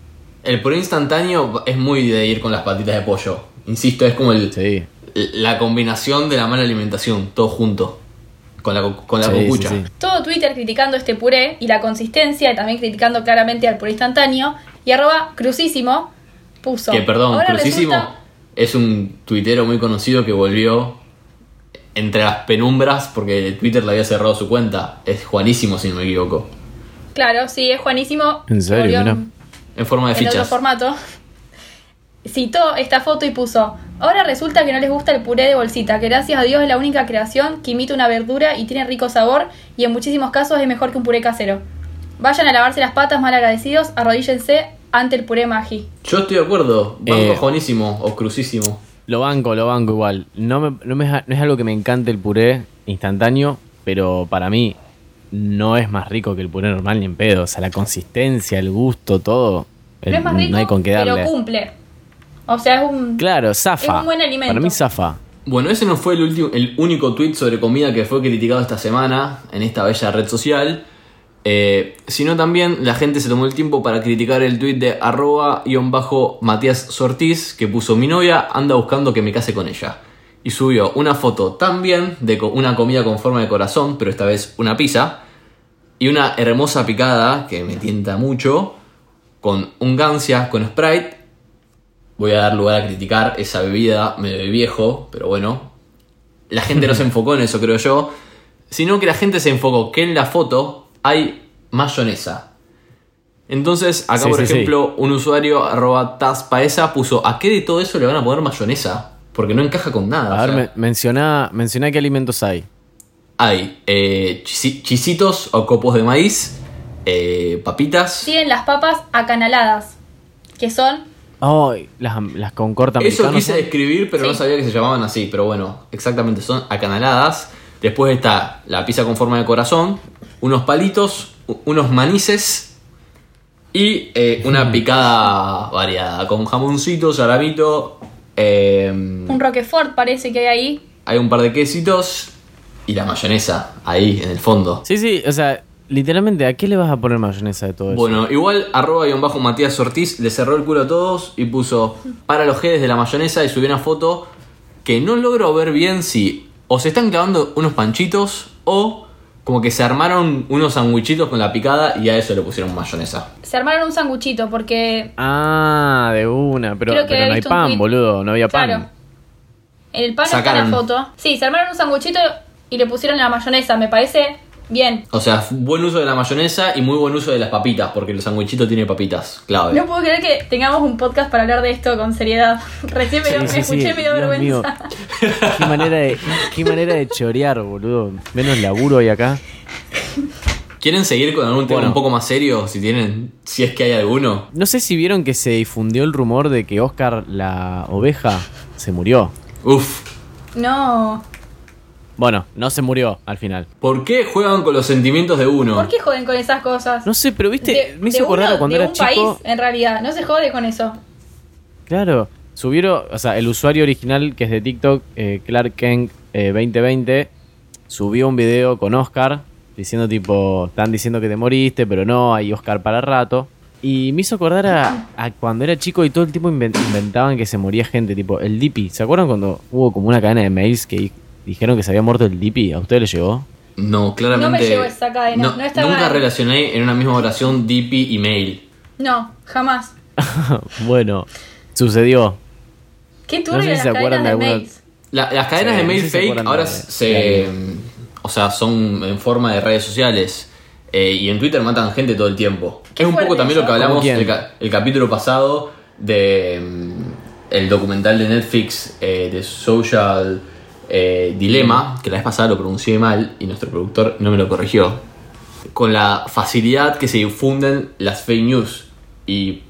El puré instantáneo es muy de ir con las patitas de pollo. Insisto, es como el, Sí. la combinación de la mala alimentación, todo junto. Con la, co- con la Sí, sí, cocucha. sí. Todo Twitter criticando este puré y la consistencia, y también criticando claramente al puré instantáneo. Y arroba crucísimo puso. Que perdón, "Ahora Crucísimo resulta- es un tuitero muy conocido que volvió entre las penumbras porque Twitter le había cerrado su cuenta. Es Juanísimo, si no me equivoco. Claro, sí, es Juanísimo. ¿En serio? en- En forma de en otro fichas. formato. Citó esta foto y puso: Ahora resulta que no les gusta el puré de bolsita, que gracias a Dios es la única creación que imita una verdura y tiene rico sabor y en muchísimos casos es mejor que un puré casero. Vayan a lavarse las patas mal agradecidos, arrodíllense ante el puré magi. Yo estoy de acuerdo. Banco Eh. jonísimo o crucísimo. Lo banco, lo banco igual. No, me- no, me- no es algo que me encante el puré instantáneo, pero para mí no es más rico que el puré normal ni en pedo. O sea, la consistencia, el gusto, todo. No el- es más rico, no hay con qué pero darle. cumple. O sea, es un... Claro, zafa. Es un buen alimento. Para mí zafa. Bueno, ese no fue el, último, el único tweet sobre comida que fue criticado esta semana en esta bella red social. eh, sino también la gente se tomó el tiempo para criticar el tweet de arroba guion bajo Matías Sortiz que puso mi novia anda buscando que me case con ella. Y subió una foto también de co- una comida con forma de corazón, pero esta vez una pizza. Y una hermosa picada que me tienta mucho, con un gancia, con Sprite. Voy a dar lugar a criticar esa bebida medio viejo, pero bueno. La gente no se [laughs] enfocó en eso, creo yo. Sino que la gente se enfocó que en la foto hay mayonesa. Entonces, acá Sí, por sí, sí. ejemplo, un usuario arroba tazpaesa puso ¿A qué de todo eso le van a poner mayonesa? Porque no encaja con nada. A ver, me- menciona, menciona qué alimentos hay. Hay eh, chisi- chisitos o copos de maíz, eh, papitas. Siguen las papas acanaladas, que son... Ay, las, las con corta Eso quise describir, pero no sabía que se llamaban así. Pero bueno, exactamente, son acanaladas. Después está la pizza con forma de corazón, unos palitos, unos manices y eh, una picada variada con jamoncito, salamito. eh, Un Roquefort parece que hay ahí. hay un par de quesitos y la mayonesa ahí en el fondo. Sí, sí, o sea, literalmente, ¿a qué le vas a poner mayonesa de todo eso? Bueno, igual arroba guion bajo Matías Ortiz le cerró el culo a todos y puso para los G's de la mayonesa y subió una foto que no logro ver bien si o se están clavando unos panchitos o como que se armaron unos sandwichitos con la picada y a eso le pusieron mayonesa. Se armaron un sanguchito porque... Ah, de una, pero, Creo que pero he no hay un pan, boludo, no había pan. Claro. En el pan Sacaron. está la foto. Sí, se armaron un sanguchito y le pusieron la mayonesa. Me parece bien. O sea, buen uso de la mayonesa y muy buen uso de las papitas, porque el sandwichito tiene papitas, clave. No puedo creer que tengamos un podcast para hablar de esto con seriedad. Recién me, Sí, me sí, escuché sí, y me dio Dios vergüenza. Qué manera, de, qué manera de chorear, boludo. Menos laburo hoy acá. ¿Quieren seguir con algún tema Bueno. un poco más serio? Si tienen, si es que hay alguno. No sé si vieron que se difundió el rumor de que Oscar la oveja se murió. Uf. No. Bueno, no se murió al final. ¿Por qué juegan con los sentimientos de uno? ¿Por qué joden con esas cosas? No sé, pero viste, De- me hizo acordar cuando de era un chico. país, en realidad. No se jode con eso. Claro, subieron, o sea, el usuario original que es de TikTok, eh, Clark Kent eh, 2020, subió un video con Oscar diciendo tipo, están diciendo que te moriste, pero no, hay Oscar para rato. Y me hizo acordar a, a cuando era chico y todo el tiempo inven- inventaban que se moría gente, tipo el Dippy. ¿Se acuerdan cuando hubo como una cadena de mails que dijeron que se había muerto el Dippy? ¿A ustedes les llegó? No, claramente. No me llegó esa cadena, no estaba nunca ahí. relacioné en una misma oración DP y mail. No, jamás. [laughs] bueno, sucedió. Qué No turbio sé si las se acuerdan cadenas de de alguna- mails. La- las cadenas Sí, de no mail si se fake ahora de- se. O sea, son en forma de redes sociales. Eh, y en Twitter matan gente todo el tiempo. Qué es un poco también lo que hablamos el, ca- el capítulo pasado de mm, el documental de Netflix eh, de Social eh, Dilemma, que la vez pasada lo pronuncié mal y nuestro productor no me lo corrigió. Con la facilidad que se difunden las fake news. Y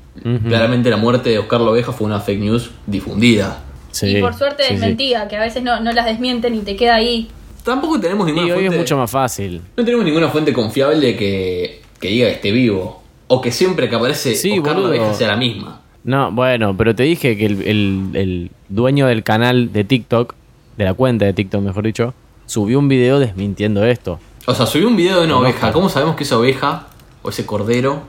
claramente la muerte de Oscar Loveja fue una fake news difundida. Sí, y por suerte sí, sí. desmentida, que a veces no, no las desmienten y te queda ahí. Tampoco tenemos Y ninguna hoy es mucho más fácil. No tenemos ninguna fuente confiable que, que diga que esté vivo. O que siempre que aparece Sí, Oscar. Loveja sea la misma. No, bueno, pero te dije que el, el- el dueño del canal de TikTok, de la cuenta de TikTok mejor dicho, subió un video desmintiendo esto. O sea, subió un video de una oveja. ¿Cómo sabemos que esa oveja o ese cordero?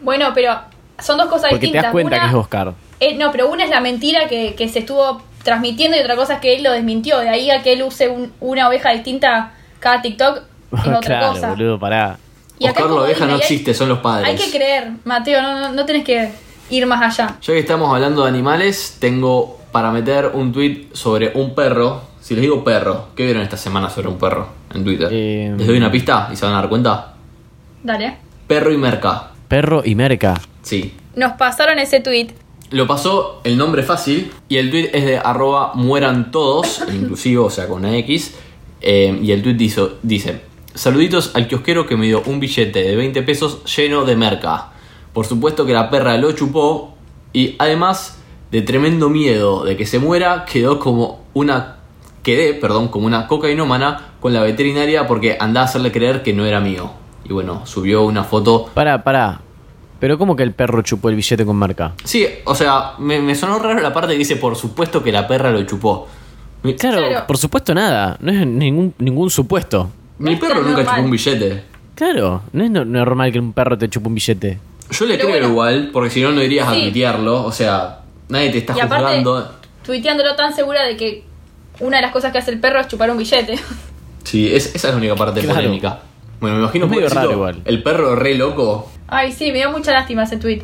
Bueno, pero son dos cosas Porque te distintas. das cuenta Una- que es Oscar. eh, no, pero una es la mentira que, que se estuvo transmitiendo y otra cosa es que él lo desmintió. De ahí a que él use un- una oveja distinta cada TikTok [laughs] es otra claro, cosa. boludo, pará. Y Oscar como Loveja no hay- existe, son los padres. Hay que creer, Mateo, no, no, no tenés que ir más allá. Ya que estamos hablando de animales, tengo para meter un tweet sobre un perro. Si les digo perro, ¿qué vieron esta semana sobre un perro en Twitter? Eh, ¿Les doy una pista y se van a dar cuenta? Dale. Perro y merca. Perro y merca. Sí. Nos pasaron ese tweet Lo pasó el nombre fácil y el tweet es de arroba mueran todos, [laughs] inclusivo, o sea, con una X. eh, y el tweet dice, dice, saluditos al kiosquero que me dio un billete de 20 pesos lleno de merca. Por supuesto que la perra lo chupó y además de tremendo miedo de que se muera, quedó como una... Quedé, perdón, como una cocainómana con la veterinaria porque andaba a hacerle creer que no era mío. Y bueno, subió una foto Pará, pará. Pero ¿cómo que el perro chupó el billete con marca? Sí, o sea, me, me sonó raro la parte que dice por supuesto que la perra lo chupó. Mi, Claro, Claro. por supuesto nada. No es ningún, ningún supuesto. mi No perro nunca normal. chupó un billete. Claro, no es no- normal que un perro te chupe un billete. Yo le Pero creo bueno. igual, porque si no, no irías a tuitearlo. O sea, nadie te está Y aparte, juzgando. tuiteándolo tan segura de que una de las cosas que hace el perro es chupar un billete. Sí, es- esa es la única parte Claro. polémica. Bueno, me imagino pobrecito, raro igual. El perro re loco. Ay, sí, me dio mucha lástima ese tweet.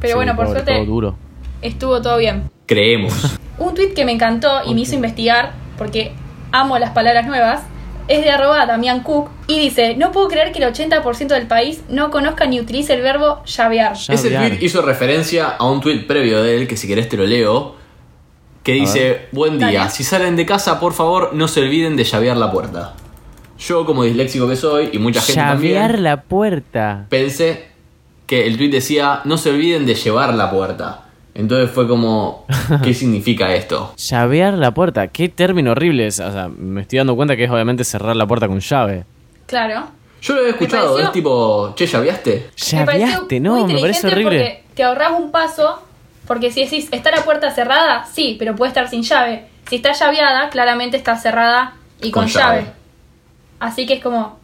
Pero Sí, bueno, por pobre, suerte todo duro. estuvo todo bien. Creemos. Un tweet que me encantó y me hizo investigar, porque amo las palabras nuevas, es de arroba Damián Cook y dice, no puedo creer que el 80% del país no conozca ni utilice el verbo llavear. Ese tweet hizo referencia a un tweet previo de él, que si querés te lo leo, que dice, buen día, Dale. si salen de casa, por favor, no se olviden de llavear la puerta. Yo, como disléxico que soy, y mucha gente Llavear también, la puerta. pensé que el tweet decía, no se olviden de llevar la puerta. Entonces fue como, [laughs] ¿qué significa esto? Llavear la puerta. Qué término horrible es. O sea, me estoy dando cuenta que es obviamente cerrar la puerta con llave. Claro. Yo lo había escuchado, pareció- es tipo, che, ¿llaveaste? Llaveaste, muy no, me parece inteligente horrible. Porque te ahorras un paso, porque si decís, ¿está la puerta cerrada? Sí, pero puede estar sin llave. Si está llaveada, claramente está cerrada y con, Con llave. llave. Así que es como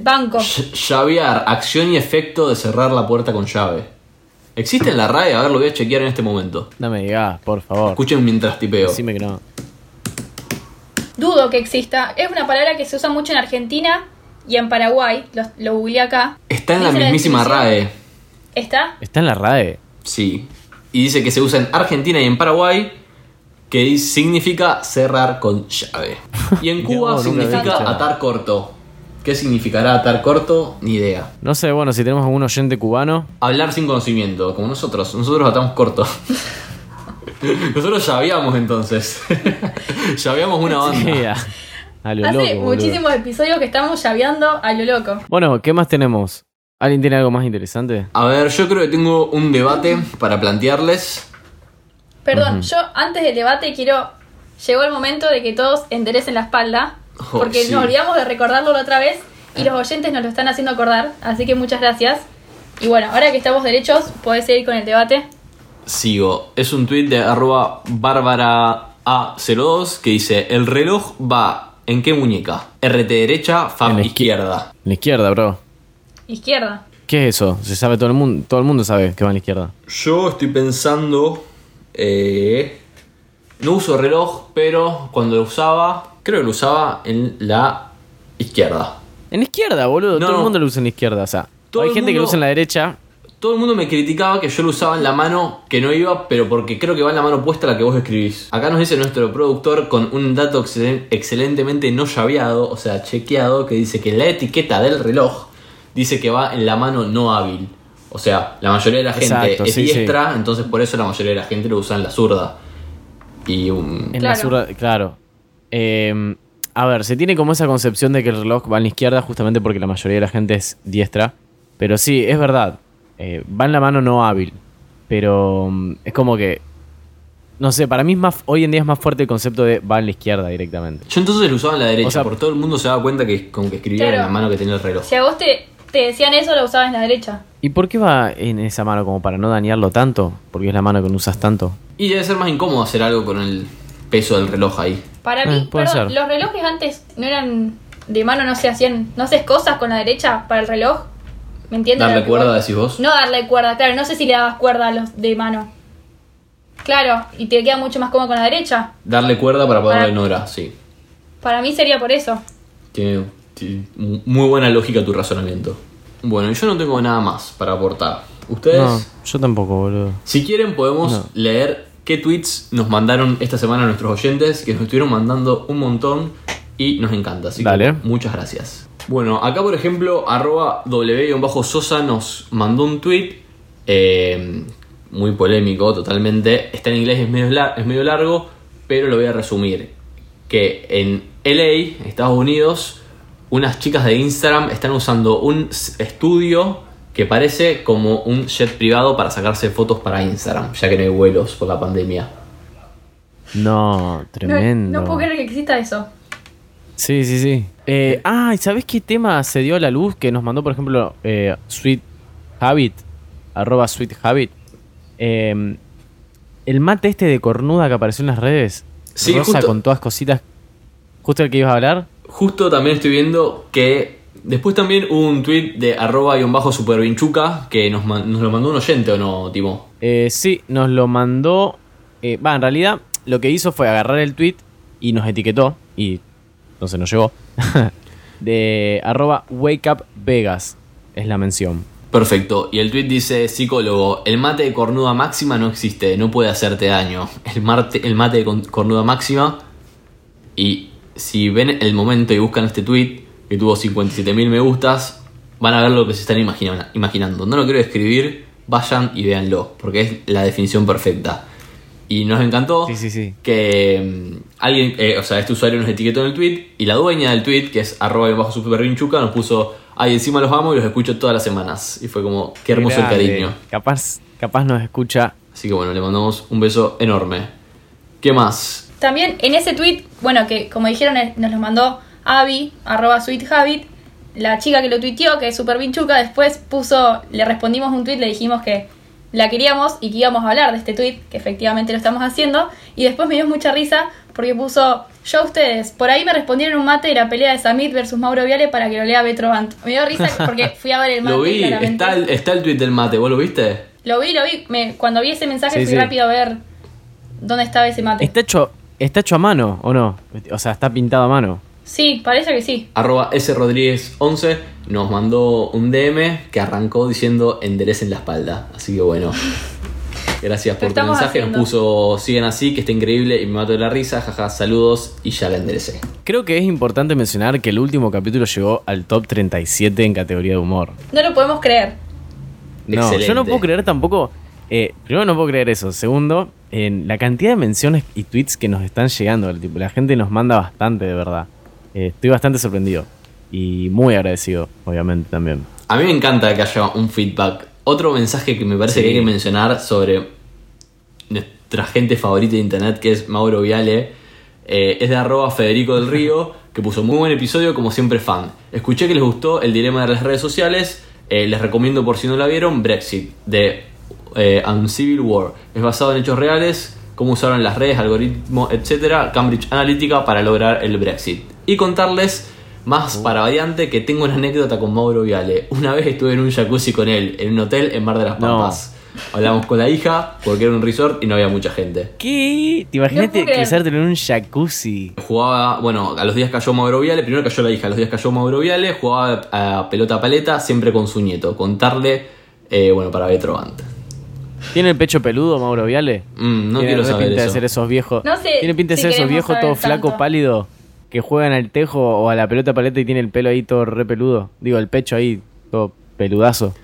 banco. Ll- Llavear, acción y efecto de cerrar la puerta con llave. ¿Existe en la RAE? A ver, lo voy a chequear en este momento. No me digas, por favor. Escuchen mientras tipeo. Decime que no. Dudo que exista. Es una palabra que se usa mucho en Argentina y en Paraguay. Lo, lo googleé acá. Está en la Dice mismísima definición. RAE. ¿Está? Está en la RAE. Sí. Y dice que se usa en Argentina y en Paraguay, que significa cerrar con llave. Y en [laughs] Cuba vos, nunca había significa escuchado. atar corto. ¿Qué significará atar corto? Ni idea. No sé, bueno, si tenemos algún oyente cubano. Hablar sin conocimiento, como nosotros. Nosotros atamos corto. [laughs] nosotros llaveamos entonces. [laughs] llaveamos una banda. Sí, a, a lo Hace loco, boludo. muchísimos episodios que estamos llaveando a lo loco. Bueno, ¿qué más tenemos? ¿Alguien tiene algo más interesante? A ver, yo creo que tengo un debate para plantearles. Perdón, yo antes del debate quiero. Llegó el momento de que todos enderecen la espalda. Oh, Porque sí. nos olvidamos de recordarlo la otra vez. Y los oyentes nos lo están haciendo acordar. Así que muchas gracias. Y bueno, ahora que estamos derechos, podés seguir con el debate. Sigo. Es un tweet de arroba bárbara A02 que dice: El reloj va en qué muñeca? RT derecha, En la izquier- izquierda. En la izquierda, bro. Izquierda. ¿Qué es eso? Se sabe todo el mundo. Todo el mundo sabe que va a la izquierda. Yo estoy pensando. eh, no uso reloj, pero cuando lo usaba, creo que lo usaba en la izquierda. En la izquierda, boludo. No. Todo el mundo lo usa en la izquierda. O sea, Todo hay gente que lo usa en la derecha. Todo el mundo me criticaba que yo lo usaba en la mano que no iba, pero porque creo que va en la mano opuesta a la que vos escribís. Acá nos dice nuestro productor con un dato excelen- excelentemente no llaveado, o sea, chequeado, que dice que la etiqueta del reloj dice que va en la mano no hábil. O sea, la mayoría de la gente Exacto, es sí, sí. diestra, entonces por eso la mayoría de la gente lo usa en la zurda. Y um, En la zurda, claro. Eh, a ver, se tiene como esa concepción de que el reloj va en la izquierda justamente porque la mayoría de la gente es diestra. Pero sí, es verdad. Eh, va en la mano no hábil. Pero mm, es como que. No sé, para mí es más, hoy en día es más fuerte el concepto de va en la izquierda directamente. yo entonces lo usaba en la derecha, O sea- porque todo el mundo se daba cuenta que con que escribía Claro. en la mano que tenía el reloj. Si a vos te, te decían eso, lo usabas en la derecha. ¿Y por qué va en esa mano? Como para no dañarlo tanto. Porque es la mano que no usas tanto. Y debe ser más incómodo hacer algo con el peso del reloj ahí. Para Eh, mí, perdón, ser. los relojes antes no eran de mano, no se hacían, no haces cosas con la derecha para el reloj. ¿Me entiendes? Darle cuerda, decís vos. No darle cuerda, claro, no sé si le dabas cuerda a los de mano. Claro, y te queda mucho más cómodo con la derecha. Darle cuerda para ponerle Para- en hora, sí. Para mí sería por eso. Tiene, tiene muy buena lógica tu razonamiento. Bueno, yo no tengo nada más para aportar. Ustedes, No, yo tampoco, boludo. si quieren, podemos No. leer qué tweets nos mandaron esta semana nuestros oyentes, que nos estuvieron mandando un montón y nos encanta. Así Dale. que muchas gracias. Bueno, acá por ejemplo, arroba W-Sosa nos mandó un tweet. eh, muy polémico totalmente. Está en inglés, es medio, es medio largo, pero lo voy a resumir. Que en LA, Estados Unidos, unas chicas de Instagram están usando un estudio que parece como un jet privado para sacarse fotos para Instagram, ya que no hay vuelos por la pandemia. No, No, tremendo. no puedo creer que exista eso. Sí, sí, sí. Eh, ah, ¿y sabés qué tema se dio a la luz? Que nos mandó, por ejemplo, eh, Sweet Habit, arroba Sweet Habit. Eh, el mate este de cornuda que apareció en las redes. Sí, rosa justo- con todas cositas. Justo el que ibas a hablar. Justo también estoy viendo que después también hubo un tweet de arroba guion bajo supervinchuca que nos, nos lo mandó un oyente o no, Timo. Eh, sí, nos lo mandó. eh, Va, en realidad lo que hizo fue agarrar el tweet y nos etiquetó. Y entonces nos llegó. [laughs] de arroba Wake Up Vegas. Es la mención. Perfecto. Y el tweet dice, psicólogo, el mate de cornuda máxima no existe, no puede hacerte daño. El, mate, el mate de cornuda máxima. Y si ven el momento y buscan este tweet, que tuvo 57.000 me gustas, van a ver lo que se están imagina- imaginando. No lo quiero describir, vayan y véanlo, porque es la definición perfecta. Y nos encantó Sí, sí, sí. que mm, alguien, eh, o sea, este usuario nos etiquetó en el tweet y la dueña del tweet, que es arroba y bajo supervinchuca, nos puso, ay, encima los amo y los escucho todas las semanas. Y fue como, qué hermoso el cariño. Capaz, capaz nos escucha. Así que bueno, le mandamos un beso enorme. ¿Qué más? También en ese tweet, bueno, que como dijeron, eh, nos lo mandó Abby, arroba Sweet Habit. La chica que lo tuiteó, que es super vinchuca, después puso, le respondimos un tweet, le dijimos que la queríamos y que íbamos a hablar de este tweet, que efectivamente lo estamos haciendo. Y después me dio mucha risa porque puso, yo a ustedes, por ahí me respondieron un mate de la pelea de Samit versus Mauro Viale para que lo lea Betro Bant. Me dio risa [laughs] porque fui a ver el mate. Lo vi, está el, está el tweet del mate, ¿vos lo viste? Lo vi, lo vi. Me- cuando vi ese mensaje Sí, fui sí. rápido a ver dónde estaba ese mate. ¿Está hecho, ¿Está hecho a mano o no? O sea, está pintado a mano. Sí, parece que sí. Arroba srodríguez11 nos mandó un DM que arrancó diciendo enderecen la espalda. Así que bueno. [laughs] Gracias por tu mensaje. haciendo. Nos puso sigan así, que está increíble y me mato de la risa. Jaja, saludos y ya la enderecé. Creo que es importante mencionar que el último capítulo llegó al top 37 en categoría de humor. No lo podemos creer. No, Excelente. yo no puedo creer tampoco. eh, primero, no puedo creer eso. Segundo, en la cantidad de menciones y tweets que nos están llegando. tipo, la gente nos manda bastante, de verdad. Eh, estoy bastante sorprendido. Y muy agradecido, obviamente, también. A mí me encanta que haya un feedback. Otro mensaje que me parece Sí. que hay que mencionar sobre nuestra gente favorita de internet, que es Mauro Viale, eh, es de arroba Federico del Río, [laughs] que puso muy buen episodio, como siempre fan. Escuché que les gustó el dilema de las redes sociales, eh, les recomiendo por si no la vieron, Brexit, de eh, Uncivil War. Es basado en hechos reales, cómo usaron las redes, algoritmos, etcétera, Cambridge Analytica para lograr el Brexit. Y contarles más para variante que tengo una anécdota con Mauro Viale. Una vez estuve en un jacuzzi con él, en un hotel en Mar de las No. Pampas. Hablamos con la hija, porque era un resort y no había mucha gente. ¿Qué? ¿Te No imaginas puedo creer. cruzarte en un jacuzzi? Jugaba, bueno, a los días cayó Mauro Viale, primero cayó la hija, a los días cayó Mauro Viale, jugaba a pelota paleta, siempre con su nieto. Contarle, eh, bueno, para Betrovant. ¿Tiene el pecho peludo, Mauro Viale? Mm, no Tiene quiero saber pinta de eso. ser esos viejos. No sé Tiene pinta de si ser esos viejos todo flaco, tanto. pálido, que juegan al tejo o a la pelota paleta y tiene el pelo ahí todo re peludo. Digo, el pecho ahí todo peludazo.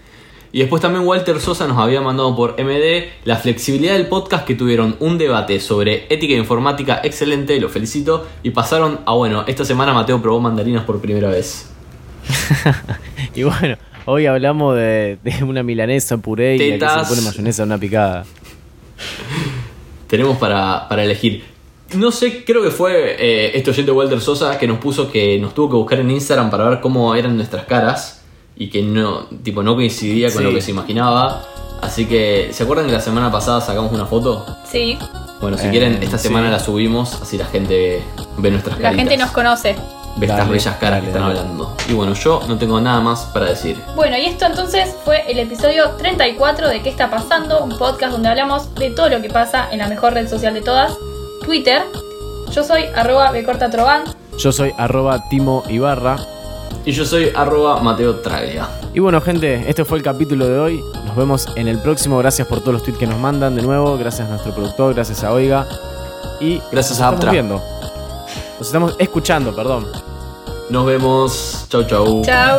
Y después también Walter Sosa nos había mandado por MD la flexibilidad del podcast que tuvieron un debate sobre ética e informática excelente, lo felicito. Y pasaron a, bueno, esta semana Mateo probó mandarinas por primera vez. [laughs] Y bueno, hoy hablamos de, de una milanesa puré y que se pone mayonesa una picada. [laughs] Tenemos para, para elegir. No sé, creo que fue eh, este oyente Walter Sosa que nos puso que nos tuvo que buscar en Instagram para ver cómo eran nuestras caras y que no, tipo, no coincidía con Sí. lo que se imaginaba. Así que, ¿se acuerdan que la semana pasada sacamos una foto? Sí. Bueno, si Eh, quieren, esta sí. semana la subimos, así la gente ve nuestras La caritas. gente nos conoce. Ve estas bellas caras dale, que están dale. hablando. Y bueno, yo no tengo nada más para decir. Bueno, y esto entonces fue el episodio 34 de ¿Qué está pasando? Un podcast donde hablamos de todo lo que pasa en la mejor red social de todas, Twitter. Yo soy arroba becortatroban. Yo soy arroba Timo Ibarra. Y yo soy arroba Mateo Traglia. Y bueno, gente, este fue el capítulo de hoy. Nos vemos en el próximo. Gracias por todos los tweets que nos mandan de nuevo. Gracias a nuestro productor, gracias a Oiga. Y Gracias nos a estamos Aptra. viendo. Nos estamos escuchando, perdón. Nos vemos. Chau, chau. Chao.